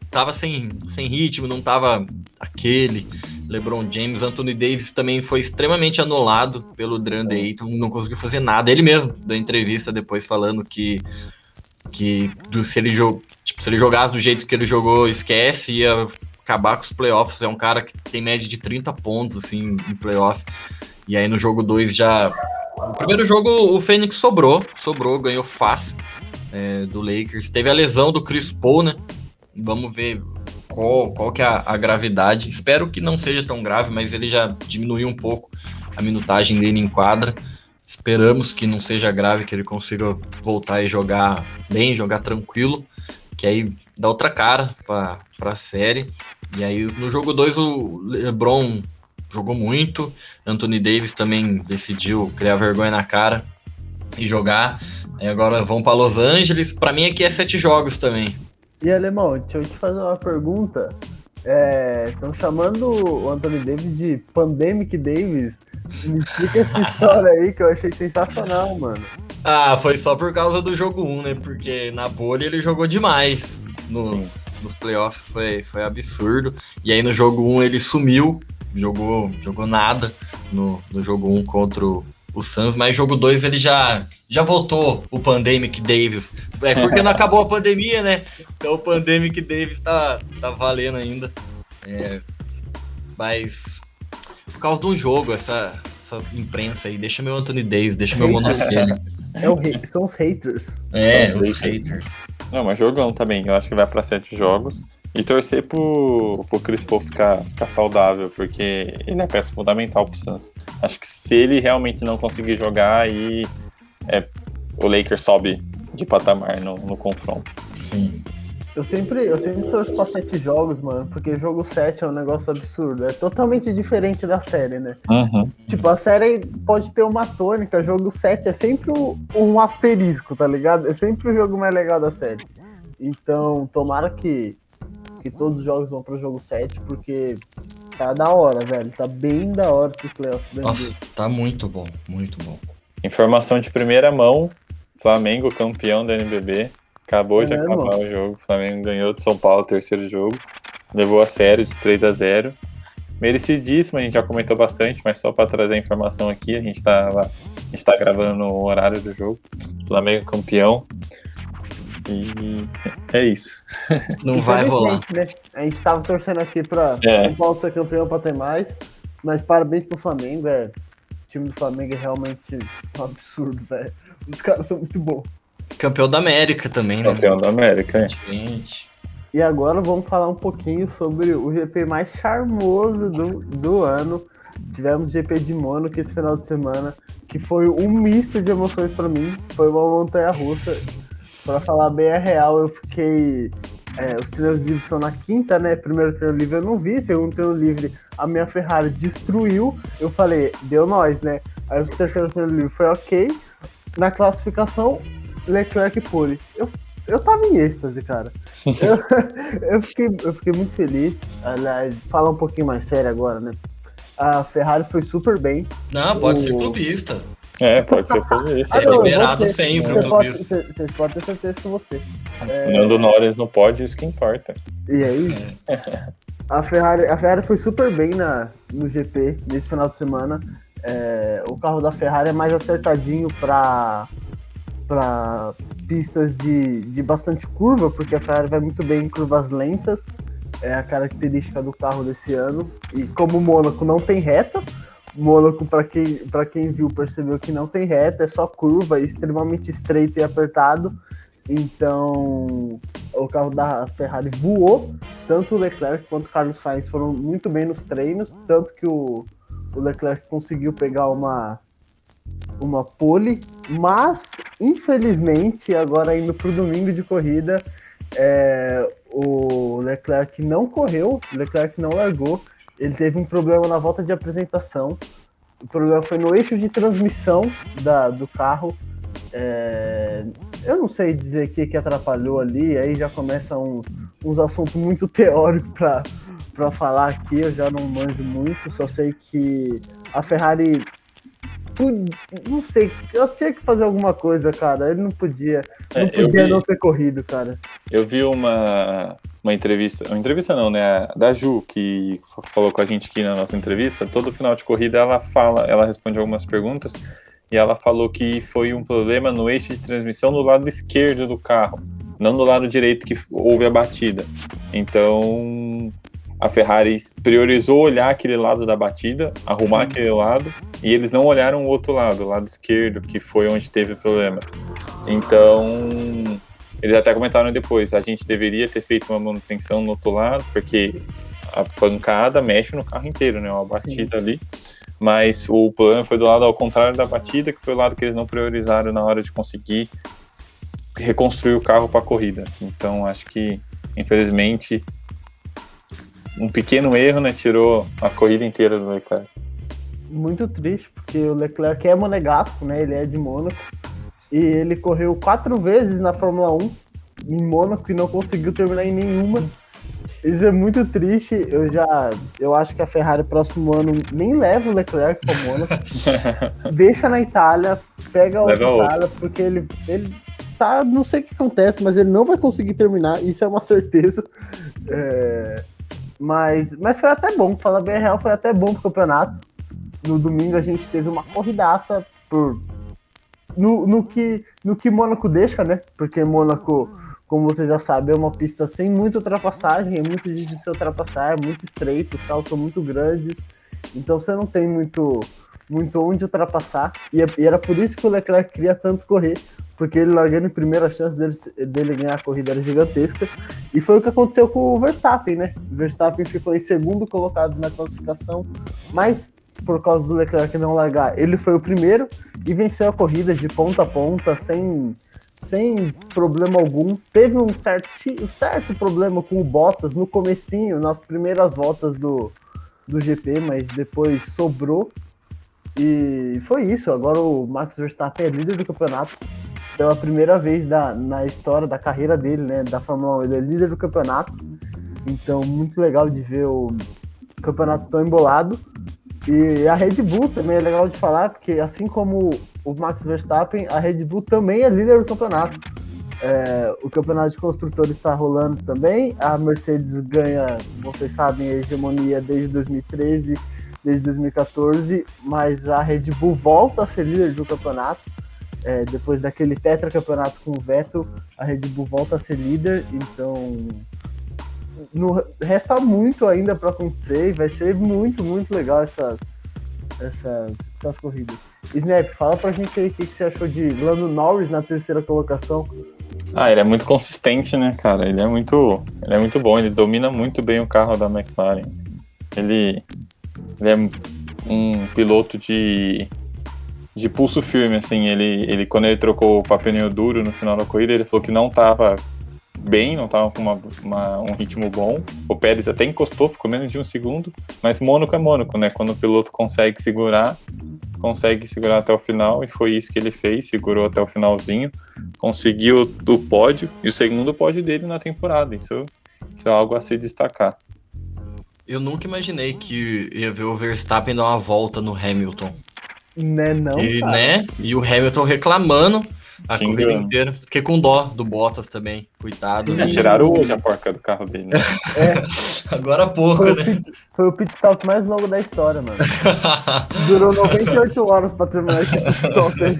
Tava sem, sem ritmo, não tava aquele. LeBron James, Anthony Davis também foi extremamente anulado pelo Drande Ayton, não conseguiu fazer nada. Ele mesmo deu entrevista depois falando que, que do, se, ele jo- tipo, se ele jogasse do jeito que ele jogou, esquece, ia acabar com os playoffs. É um cara que tem média de 30 pontos assim, em playoff. E aí no jogo 2 já. No primeiro jogo o Fênix sobrou, sobrou, ganhou fácil é, do Lakers. Teve a lesão do Chris Paul, né? Vamos ver qual, qual que é a, a gravidade. Espero que não seja tão grave, mas ele já diminuiu um pouco a minutagem dele em quadra. Esperamos que não seja grave, que ele consiga voltar e jogar bem, jogar tranquilo, que aí dá outra cara para a série. E aí no jogo 2 o LeBron jogou muito, Anthony Davis também decidiu criar vergonha na cara e jogar. Aí agora vão para Los Angeles. Para mim aqui é sete jogos também. E alemão, deixa eu te fazer uma pergunta. Estão chamando o Anthony Davis de Pandemic Davis. Me explica essa *laughs* história aí que eu achei sensacional, mano. Ah, foi só por causa do jogo 1, né? Porque na bolha ele jogou demais. No, Sim. nos playoffs foi, foi absurdo. E aí no jogo 1 ele sumiu, jogou, jogou nada no, no jogo 1 contra o, o Suns, mas jogo 2 ele já, já voltou o Pandemic Davis. É porque não acabou a pandemia, né? Então o Pandemic Davis tá, tá valendo ainda. É, mas por causa de um jogo, essa, essa imprensa aí, deixa meu Anthony Davis, deixa meu Monocelli. *laughs* É o são os haters. É, São os haters. haters. Não, mas jogão também. Eu acho que vai pra sete jogos. E torcer pro, pro Chris Paul ficar, ficar saudável, porque ele é peça fundamental pro Suns. Acho que se ele realmente não conseguir jogar, aí é, o Lakers sobe de patamar no, no confronto. Sim. Eu sempre, eu sempre torço pra sete jogos, mano, porque jogo 7 é um negócio absurdo. É totalmente diferente da série, né? Uhum. Tipo, a série pode ter uma tônica, jogo 7 é sempre um, um asterisco, tá ligado? É sempre o jogo mais legal da série. Então, tomara que, que todos os jogos vão pro jogo 7, porque tá da hora, velho. Tá bem da hora esses playoffs da Nossa, tá muito bom, muito bom. Informação de primeira mão: Flamengo campeão da NBB. Acabou É de mesmo? acabar o jogo. O Flamengo ganhou do São Paulo o terceiro jogo. Levou a sério de 3 a 0 Merecidíssimo, a gente já comentou bastante, mas só para trazer a informação aqui, a gente tá, lá, a gente tá gravando no horário do jogo. Flamengo campeão. E é isso. Não vai rolar. Né? A gente tava torcendo aqui pra É. São Paulo ser campeão pra ter mais, mas parabéns pro Flamengo, velho. O time do Flamengo é realmente um absurdo, velho. Os caras são muito bons. Campeão da América também, né? Campeão da América, é. Gente. E agora vamos falar um pouquinho sobre o GP mais charmoso do, do ano. Tivemos GP de Mônaco esse final de semana, que foi um misto de emoções pra mim. Foi uma montanha russa. Pra falar bem a real, eu fiquei. é, os treinos livres são na quinta, né? Primeiro treino livre eu não vi, segundo treino livre a minha Ferrari destruiu. Eu falei, deu nós, né? Aí o terceiro treino livre foi ok. Na classificação, Leclerc e pole. Eu, eu tava em êxtase, cara. *laughs* Eu, eu, fiquei, eu fiquei muito feliz. Aliás, falar um pouquinho mais sério agora, né? A Ferrari foi super bem. Não, pode ser O- clubista. É, pode ser por isso. Ah, não, eu liberado vou ser- sempre Vocês o clubismo. vocês- podem ter certeza que você. Nando Norris não pode, isso que importa. E é isso. A Ferrari, a Ferrari foi super bem na, no GP nesse final de semana. É, o carro da Ferrari é mais acertadinho para para pistas de, de bastante curva, porque a Ferrari vai muito bem em curvas lentas. É a característica do carro desse ano. E como o Mônaco não tem reta, Mônaco, para quem, pra quem viu, percebeu que não tem reta, é só curva, extremamente estreito e apertado. Então, o carro da Ferrari voou. Tanto o Leclerc quanto o Carlos Sainz foram muito bem nos treinos. Tanto que o, o Leclerc conseguiu pegar uma, uma pole. Mas, infelizmente, agora indo para o domingo de corrida, é, o Leclerc não correu, o Leclerc não largou. Ele teve um problema na volta de apresentação. O problema foi no eixo de transmissão da, do carro. É, eu não sei dizer o que, que atrapalhou ali, aí já começam uns, uns assuntos muito *laughs* teóricos para falar aqui, eu já não manjo muito, só sei que a Ferrari. Não sei, eu tinha que fazer alguma coisa, cara. Ele não podia. Não É, podia vi- não ter corrido, cara. Eu vi uma, uma entrevista, uma entrevista não, né? Da Ju, que falou com a gente aqui na nossa entrevista. Todo final de corrida ela fala, ela responde algumas perguntas e ela falou que foi um problema no eixo de transmissão do lado esquerdo do carro, não do lado direito que houve a batida. Então a Ferrari priorizou olhar aquele lado da batida, arrumar aquele lado, e eles não olharam o outro lado, o lado esquerdo, que foi onde teve o problema. Então, eles até comentaram depois, a gente deveria ter feito uma manutenção no outro lado, porque a pancada mexe no carro inteiro, né? Uma batida ali. Mas o problema foi do lado ao contrário da batida, que foi o lado que eles não priorizaram na hora de conseguir reconstruir o carro para a corrida. Então, acho que, infelizmente, um pequeno erro, né? Tirou a corrida inteira do Leclerc. Muito triste, porque o Leclerc é monegasco, né? Ele é de Mônaco. E ele correu quatro vezes na Fórmula 1 em Mônaco e não conseguiu terminar em nenhuma. Isso é muito triste. Eu já. Eu acho que a Ferrari próximo ano nem leva o Leclerc para Mônaco. *laughs* deixa na Itália, pega o Itália, porque ele, ele tá. Não sei o que acontece, mas ele não vai conseguir terminar. Isso é uma certeza. É, mas, mas foi até bom, falar bem real, foi até bom pro campeonato. No domingo a gente teve uma corridaça por. No, no, que, no que Mônaco deixa, né? Porque Mônaco como você já sabe, é uma pista sem muita ultrapassagem, é muito difícil se ultrapassar, é muito estreito, os carros são muito grandes, então você não tem muito, muito onde ultrapassar. E, e era por isso que o Leclerc queria tanto correr, porque ele largando em primeira chance dele, dele ganhar a corrida era gigantesca. E foi o que aconteceu com o Verstappen, né? O Verstappen ficou em segundo colocado na classificação, mas por causa do Leclerc não largar, ele foi o primeiro e venceu a corrida de ponta a ponta, sem sem problema algum. Teve um certo, um certo problema com o Bottas no comecinho, nas primeiras voltas do, do GP, mas depois sobrou. E foi isso. Agora o Max Verstappen é líder do campeonato pela primeira vez da, na história da carreira dele, né? Da Fórmula 1. Ele é líder do campeonato. Então, muito legal de ver o campeonato tão embolado. E a Red Bull também é legal de falar, porque assim como o Max Verstappen, a Red Bull também é líder do campeonato. É, o campeonato de construtores está rolando também. A Mercedes ganha, vocês sabem, a hegemonia desde 2013, desde 2014, mas a Red Bull volta a ser líder do campeonato. É, depois daquele tetracampeonato com o Vettel, a Red Bull volta a ser líder, então no, resta muito ainda para acontecer e vai ser muito, muito legal essas, essas, essas corridas. Snap, fala pra gente aí o que, que você achou de Lando Norris na terceira colocação. Ah, ele é muito consistente, né, cara? Ele é muito, ele é muito bom, ele domina muito bem o carro da McLaren. Ele, ele é um piloto de, de pulso firme, assim. Ele, ele, quando ele trocou para pneu duro no final da corrida, ele falou que não tava bem, não estava com uma, uma, um ritmo bom. O Pérez até encostou, ficou menos de um segundo, mas Mônaco é Mônaco, né? Quando o piloto consegue segurar, consegue segurar até o final, e foi isso que ele fez, segurou até o finalzinho, conseguiu o pódio, e o segundo pódio dele na temporada. Isso, isso é algo a se destacar. Eu nunca imaginei que ia ver o Verstappen dar uma volta no Hamilton. Né, não, e, né? E o Hamilton reclamando a Sim, corrida inteira. Fiquei com dó do Bottas também, coitado. Sim, tiraram hoje a porca do carro dele, né? É. *laughs* Agora há pouco, foi né? O pit, foi o pit stop mais longo da história, mano. *laughs* Durou 98 horas pra terminar esse pit stop aí.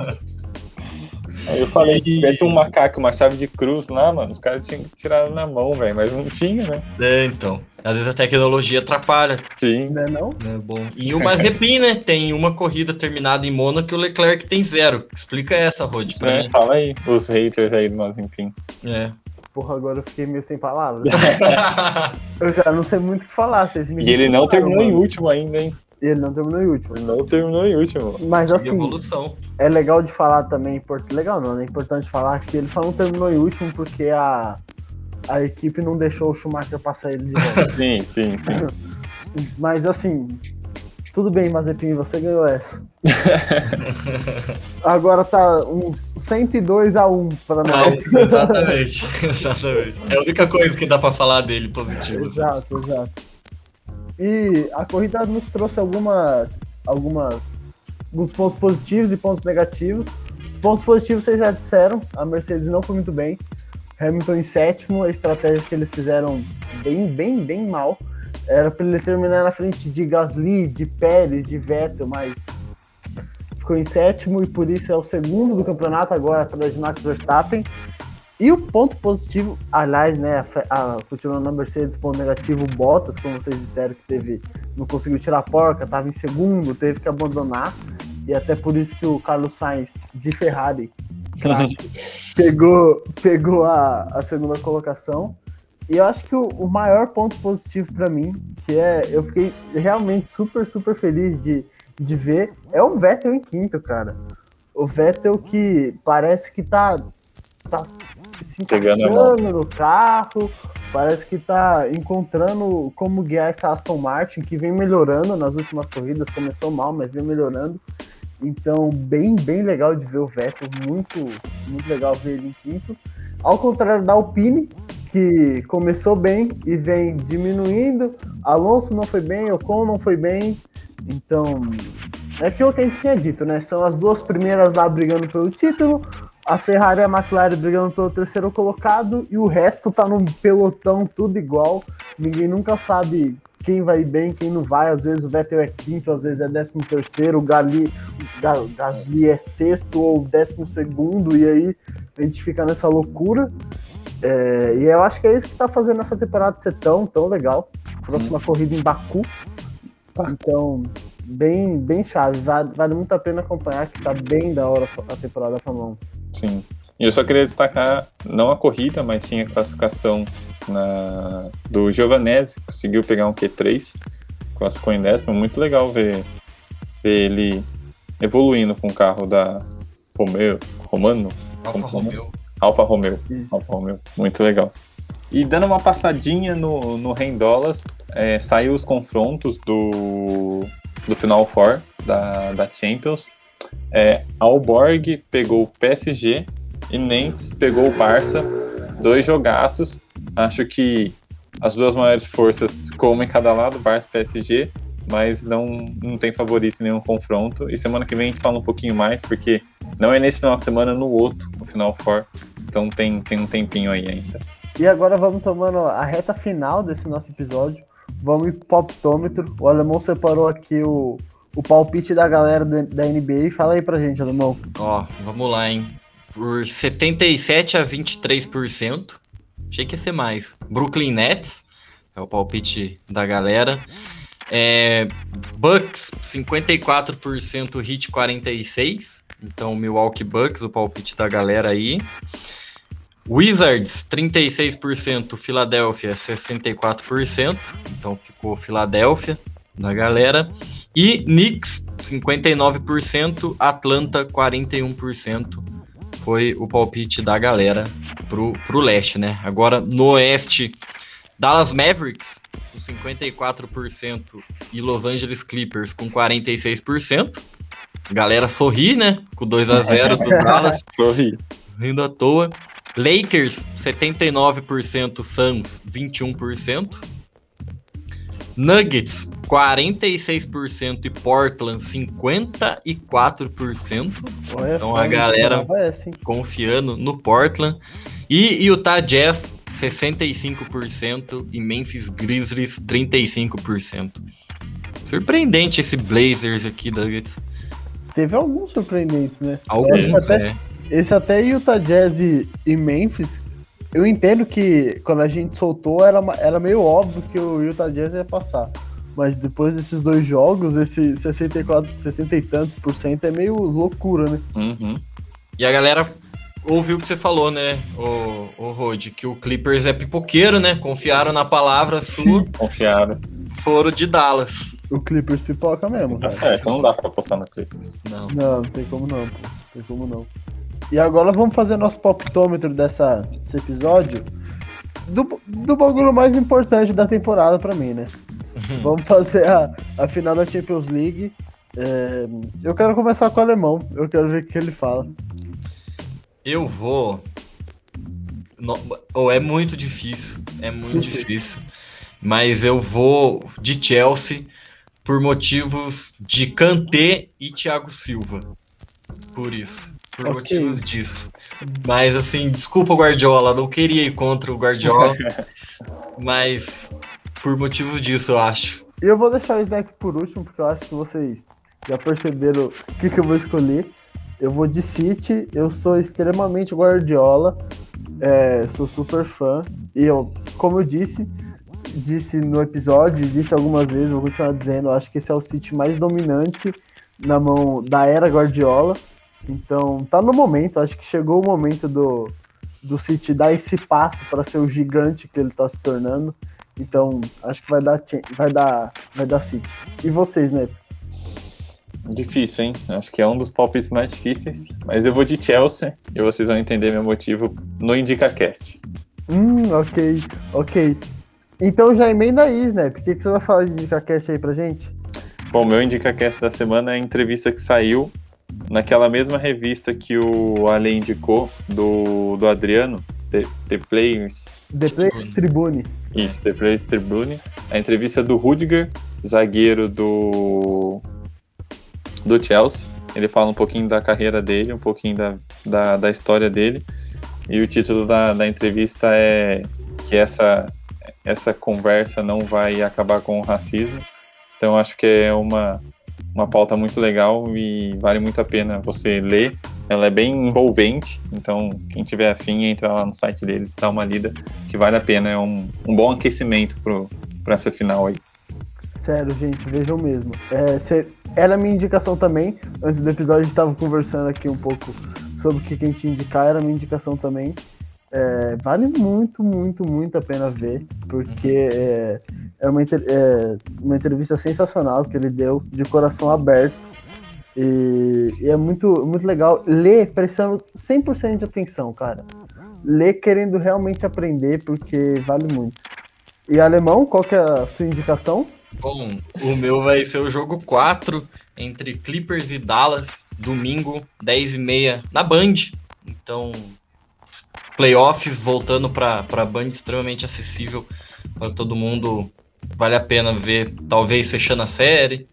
Aí eu falei, se tivesse um macaco, uma chave de cruz lá, mano, os caras tinham que tirar na mão, velho, mas não tinha, né? É, então. Às vezes a tecnologia atrapalha. Sim. Não é não? É bom. E o Mazepin, né? Tem uma corrida terminada em Mônaco e o Leclerc tem zero. Explica essa, Rod, pra é, mim. Fala aí, os haters aí do Mazepin. É. Porra, agora eu fiquei meio sem palavras. *laughs* eu já não sei muito o que falar, vocês me E ele não terminou mano. em último ainda, hein? Ele não terminou em último. Ele não terminou em último. Mas assim, evolução. É legal de falar também, legal não, é importante falar que ele só não terminou em último porque a, a equipe não deixou o Schumacher passar ele de volta. *laughs* sim, sim, sim. *laughs* Mas assim, tudo bem, Mazepin, você ganhou essa. *laughs* Agora tá uns 102 a 1 para nós. É, exatamente, exatamente. É a única coisa que dá para falar dele positivo. Exato, assim. exato. E a corrida nos trouxe algumas, algumas, alguns pontos positivos e pontos negativos. Os pontos positivos vocês já disseram, a Mercedes não foi muito bem. Hamilton em sétimo, a estratégia que eles fizeram bem, bem, bem mal. Era para ele terminar na frente de Gasly, de Pérez, de Vettel, mas ficou em sétimo e por isso é o segundo do campeonato agora atrás de Max Verstappen. E o ponto positivo, aliás, né, a, a, continuando na Mercedes, ponto negativo, Bottas, como vocês disseram, que teve, não conseguiu tirar a porca, estava em segundo, teve que abandonar, e até por isso que o Carlos Sainz, de Ferrari, *laughs* pegou, pegou a, a segunda colocação. E eu acho que o, o maior ponto positivo para mim, que é, eu fiquei realmente super, super feliz de, de ver, é o Vettel em quinto, cara. O Vettel que parece que tá tá se encaixando no carro, parece que tá encontrando como guiar essa Aston Martin, que vem melhorando nas últimas corridas, começou mal, mas vem melhorando. Então, bem, bem legal de ver o Vettel, muito, muito legal ver ele em quinto. Ao contrário da Alpine, que começou bem e vem diminuindo. Alonso não foi bem, Ocon não foi bem. Então, é aquilo que a gente tinha dito, né? São as duas primeiras lá brigando pelo título, a Ferrari e a McLaren brigando pelo terceiro colocado e o resto tá num pelotão tudo igual. Ninguém nunca sabe quem vai bem, quem não vai. Às vezes o Vettel é quinto, às vezes é décimo terceiro, o Gali, Gasly é sexto ou décimo segundo, e aí a gente fica nessa loucura. É, e eu acho que é isso que tá fazendo essa temporada ser tão, tão legal. Próxima hum. corrida em Baku. Então, bem, bem chave. Vale, vale muito a pena acompanhar, que tá bem da hora a temporada da Fórmula 1. Sim. E eu só queria destacar, não a corrida, mas sim a classificação na, do Giovanese. Conseguiu pegar um Q3, classificou em décimo. Muito legal ver, ver ele evoluindo com o carro da Romeo, Romano? Alfa Romeo. Alfa Romeo. Alfa Romeo. Muito legal. E dando uma passadinha no, no Rendolas, é, saiu os confrontos do, do Final Four da, da Champions. É, Alborg pegou o PSG e Nantes pegou o Barça. Dois jogaços. Acho que as duas maiores forças comem cada lado, Barça e PSG, mas não, não tem favorito em nenhum confronto. E semana que vem a gente fala um pouquinho mais, porque não é nesse final de semana, no outro, no Final Four. Então tem, tem um tempinho aí ainda. E agora vamos tomando a reta final desse nosso episódio. Vamos ir pro palpitômetro. O alemão separou aqui o, o palpite da galera do, da NBA. Fala aí pra gente, alemão. Ó, vamos lá, hein? Por 77 a 23%. Achei que ia ser mais. Brooklyn Nets é o palpite da galera. É, Bucks 54%, Hit 46%. Então, Milwaukee Bucks, o palpite da galera aí. Wizards, 36%, Filadélfia, 64%. Então ficou Filadélfia da galera. E Knicks, 59%, Atlanta, 41%. Foi o palpite da galera pro, pro leste, né? Agora no oeste, Dallas Mavericks, com 54%, e Los Angeles Clippers, com 46%. Galera sorri, né? Com 2 a 0 do *laughs* Dallas. sorri. Rindo à toa. Lakers, 79%, Suns, 21%. Nuggets, 46% e Portland, 54%. Olha então a galera confiando no Portland. E Utah Jazz, 65% e Memphis Grizzlies, 35%. Surpreendente esse Blazers aqui, Nuggets. Teve alguns surpreendentes, né? Alguns, até, é. Esse até Utah Jazz e, e Memphis, eu entendo que quando a gente soltou era, era meio óbvio que o Utah Jazz ia passar. Mas depois desses dois jogos, esse 64, 60 e tantos por cento é meio loucura, né? Uhum. E a galera ouviu o que você falou, né, o, o Rod, que o Clippers é pipoqueiro, né? Confiaram na palavra sua. Confiaram. Foram de Dallas. O Clippers pipoca mesmo. Tá certo, não dá pra apostar no Clippers. Não. Não, não tem como não, pô. Não tem como não. E agora vamos fazer nosso palpitômetro dessa, desse episódio do, do bagulho mais importante da temporada para mim, né? *laughs* Vamos fazer a, a final da Champions League. É, eu quero começar com o alemão. Eu quero ver o que ele fala. Eu vou. No, oh, é muito difícil. É muito *laughs* difícil. Mas eu vou de Chelsea por motivos de Kanté e Thiago Silva. Por isso por okay. motivos disso. Mas assim, desculpa o Guardiola, não queria ir contra o Guardiola, *laughs* mas por motivos disso, eu acho. E eu vou deixar o Snack por último, porque eu acho que vocês já perceberam o que, que eu vou escolher. Eu vou de City, eu sou extremamente Guardiola, é, sou super fã, e eu, como eu disse, disse no episódio, disse algumas vezes, vou continuar dizendo, eu acho que esse é o City mais dominante na mão da era Guardiola. Então, tá no momento, acho que chegou o momento do, do City dar esse passo para ser o gigante que ele tá se tornando. Então, acho que vai dar vai dar vai dar City. E vocês, né? Difícil, hein? Acho que é um dos palpites mais difíceis. Mas eu vou de Chelsea e vocês vão entender meu motivo no IndicaCast. Hum, ok, ok. Então já emenda aí, Snap. O que, que você vai falar de IndicaCast aí pra gente? Bom, meu IndicaCast da semana é a entrevista que saiu naquela mesma revista que o Ale indicou, do, do Adriano, The, The Players. The Players Tribune. Isso, The Players Tribune. A entrevista do Rudiger, zagueiro do, do Chelsea. Ele fala um pouquinho da carreira dele, um pouquinho da, da, da história dele. E o título da, da entrevista é que essa, essa conversa não vai acabar com o racismo. Então acho que é uma, uma pauta muito legal e vale muito a pena você ler. Ela é bem envolvente, então quem tiver afim, entra lá no site deles, dá uma lida, que vale a pena. É um, um bom aquecimento para essa final aí. Sério, gente, vejam mesmo. É, era minha indicação também. Antes do episódio, a gente estava conversando aqui um pouco sobre o que a gente indicar, era minha indicação também. É, vale muito, muito, muito a pena ver, porque é, é, uma, é uma entrevista sensacional que ele deu, de coração aberto. E, e, é muito, muito legal ler prestando 100% de atenção, cara. Ler querendo realmente aprender, porque vale muito. E alemão, qual que é a sua indicação? Bom, o meu vai ser o jogo 4 entre Clippers e Dallas, domingo, 10h30, na Band. Então, playoffs voltando para a Band, extremamente acessível para todo mundo. Vale a pena ver, talvez fechando a série.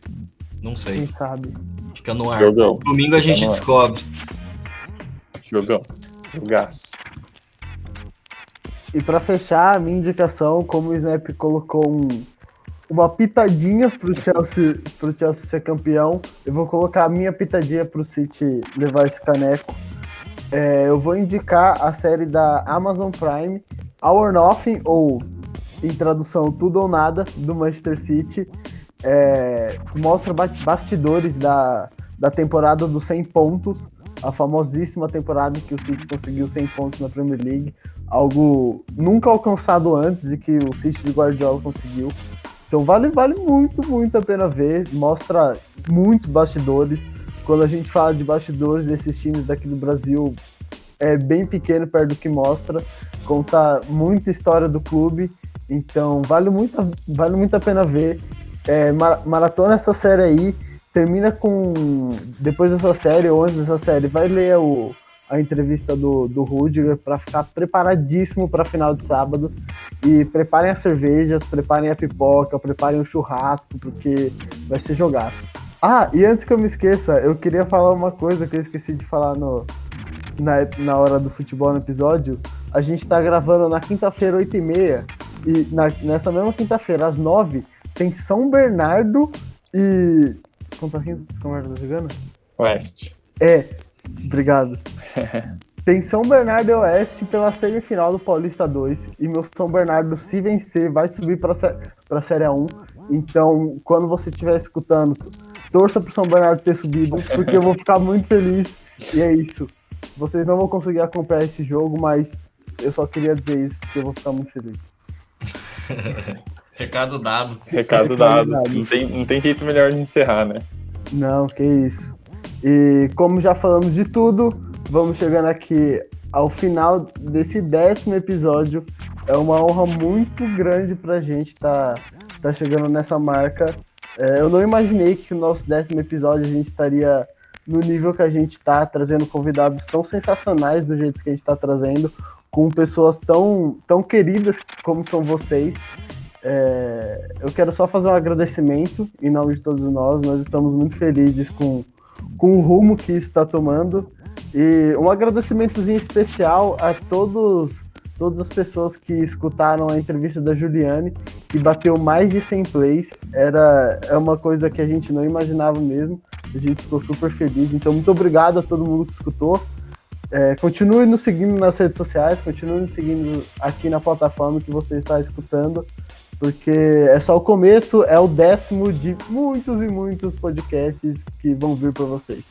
Não sei. Quem sabe? Fica no ar. Jogão. Domingo a gente descobre. Jogão. Jogaço. E para fechar, a minha indicação, como o Snap colocou um, uma pitadinha pro Chelsea, pro Chelsea ser campeão, eu vou colocar a minha pitadinha pro City levar esse caneco. É, eu vou indicar a série da Amazon Prime, or Nothing, ou em tradução Tudo ou Nada, do Manchester City. É, mostra bastidores da, da temporada dos 100 pontos, a famosíssima temporada que o City conseguiu 100 pontos na Premier League, algo nunca alcançado antes e que o City de Guardiola conseguiu. Então vale, vale muito, muito a pena ver, mostra muitos bastidores. Quando a gente fala de bastidores desses times daqui do Brasil, é bem pequeno perto do que mostra, conta muita história do clube, então vale muito, vale muito a pena ver. É, maratona essa série aí, termina com. Depois dessa série, ou antes dessa série, vai ler o, a entrevista do, do Rudiger para ficar preparadíssimo para a final de sábado. E preparem as cervejas, preparem a pipoca, preparem o churrasco, porque vai ser jogaço. Ah, e antes que eu me esqueça, eu queria falar uma coisa que eu esqueci de falar no, na, na hora do futebol no episódio. A gente tá gravando na quinta-feira, 8h30, e na, nessa mesma quinta-feira, às 9 tem São Bernardo e. Conta aqui, São Bernardo da Cigana? Oeste. É, Obrigado. *laughs* Tem São Bernardo e Oeste pela semifinal do Paulista 2. E meu São Bernardo, se vencer, vai subir para a Série 1. Então, quando você estiver escutando, torça para São Bernardo ter subido, porque eu vou ficar muito feliz. E é isso. Vocês não vão conseguir acompanhar esse jogo, mas eu só queria dizer isso, porque eu vou ficar muito feliz. *laughs* Recado dado. Recado, Recado dado. dado. Não, tem, não tem jeito melhor de encerrar, né? Não, que isso. E como já falamos de tudo, vamos chegando aqui ao final desse décimo episódio. É uma honra muito grande para a gente estar tá, tá chegando nessa marca. É, eu não imaginei que o nosso décimo episódio a gente estaria no nível que a gente está, trazendo convidados tão sensacionais do jeito que a gente está trazendo, com pessoas tão, tão queridas como são vocês. É, eu quero só fazer um agradecimento em nome de todos nós. Nós estamos muito felizes com com o rumo que está tomando. E um agradecimentozinho especial a todos todas as pessoas que escutaram a entrevista da Juliane, que bateu mais de 100 plays. Era é uma coisa que a gente não imaginava mesmo. A gente ficou super feliz. Então, muito obrigado a todo mundo que escutou. É, continue nos seguindo nas redes sociais, continue nos seguindo aqui na plataforma que você está escutando porque é só o começo, é o décimo de muitos e muitos podcasts que vão vir para vocês.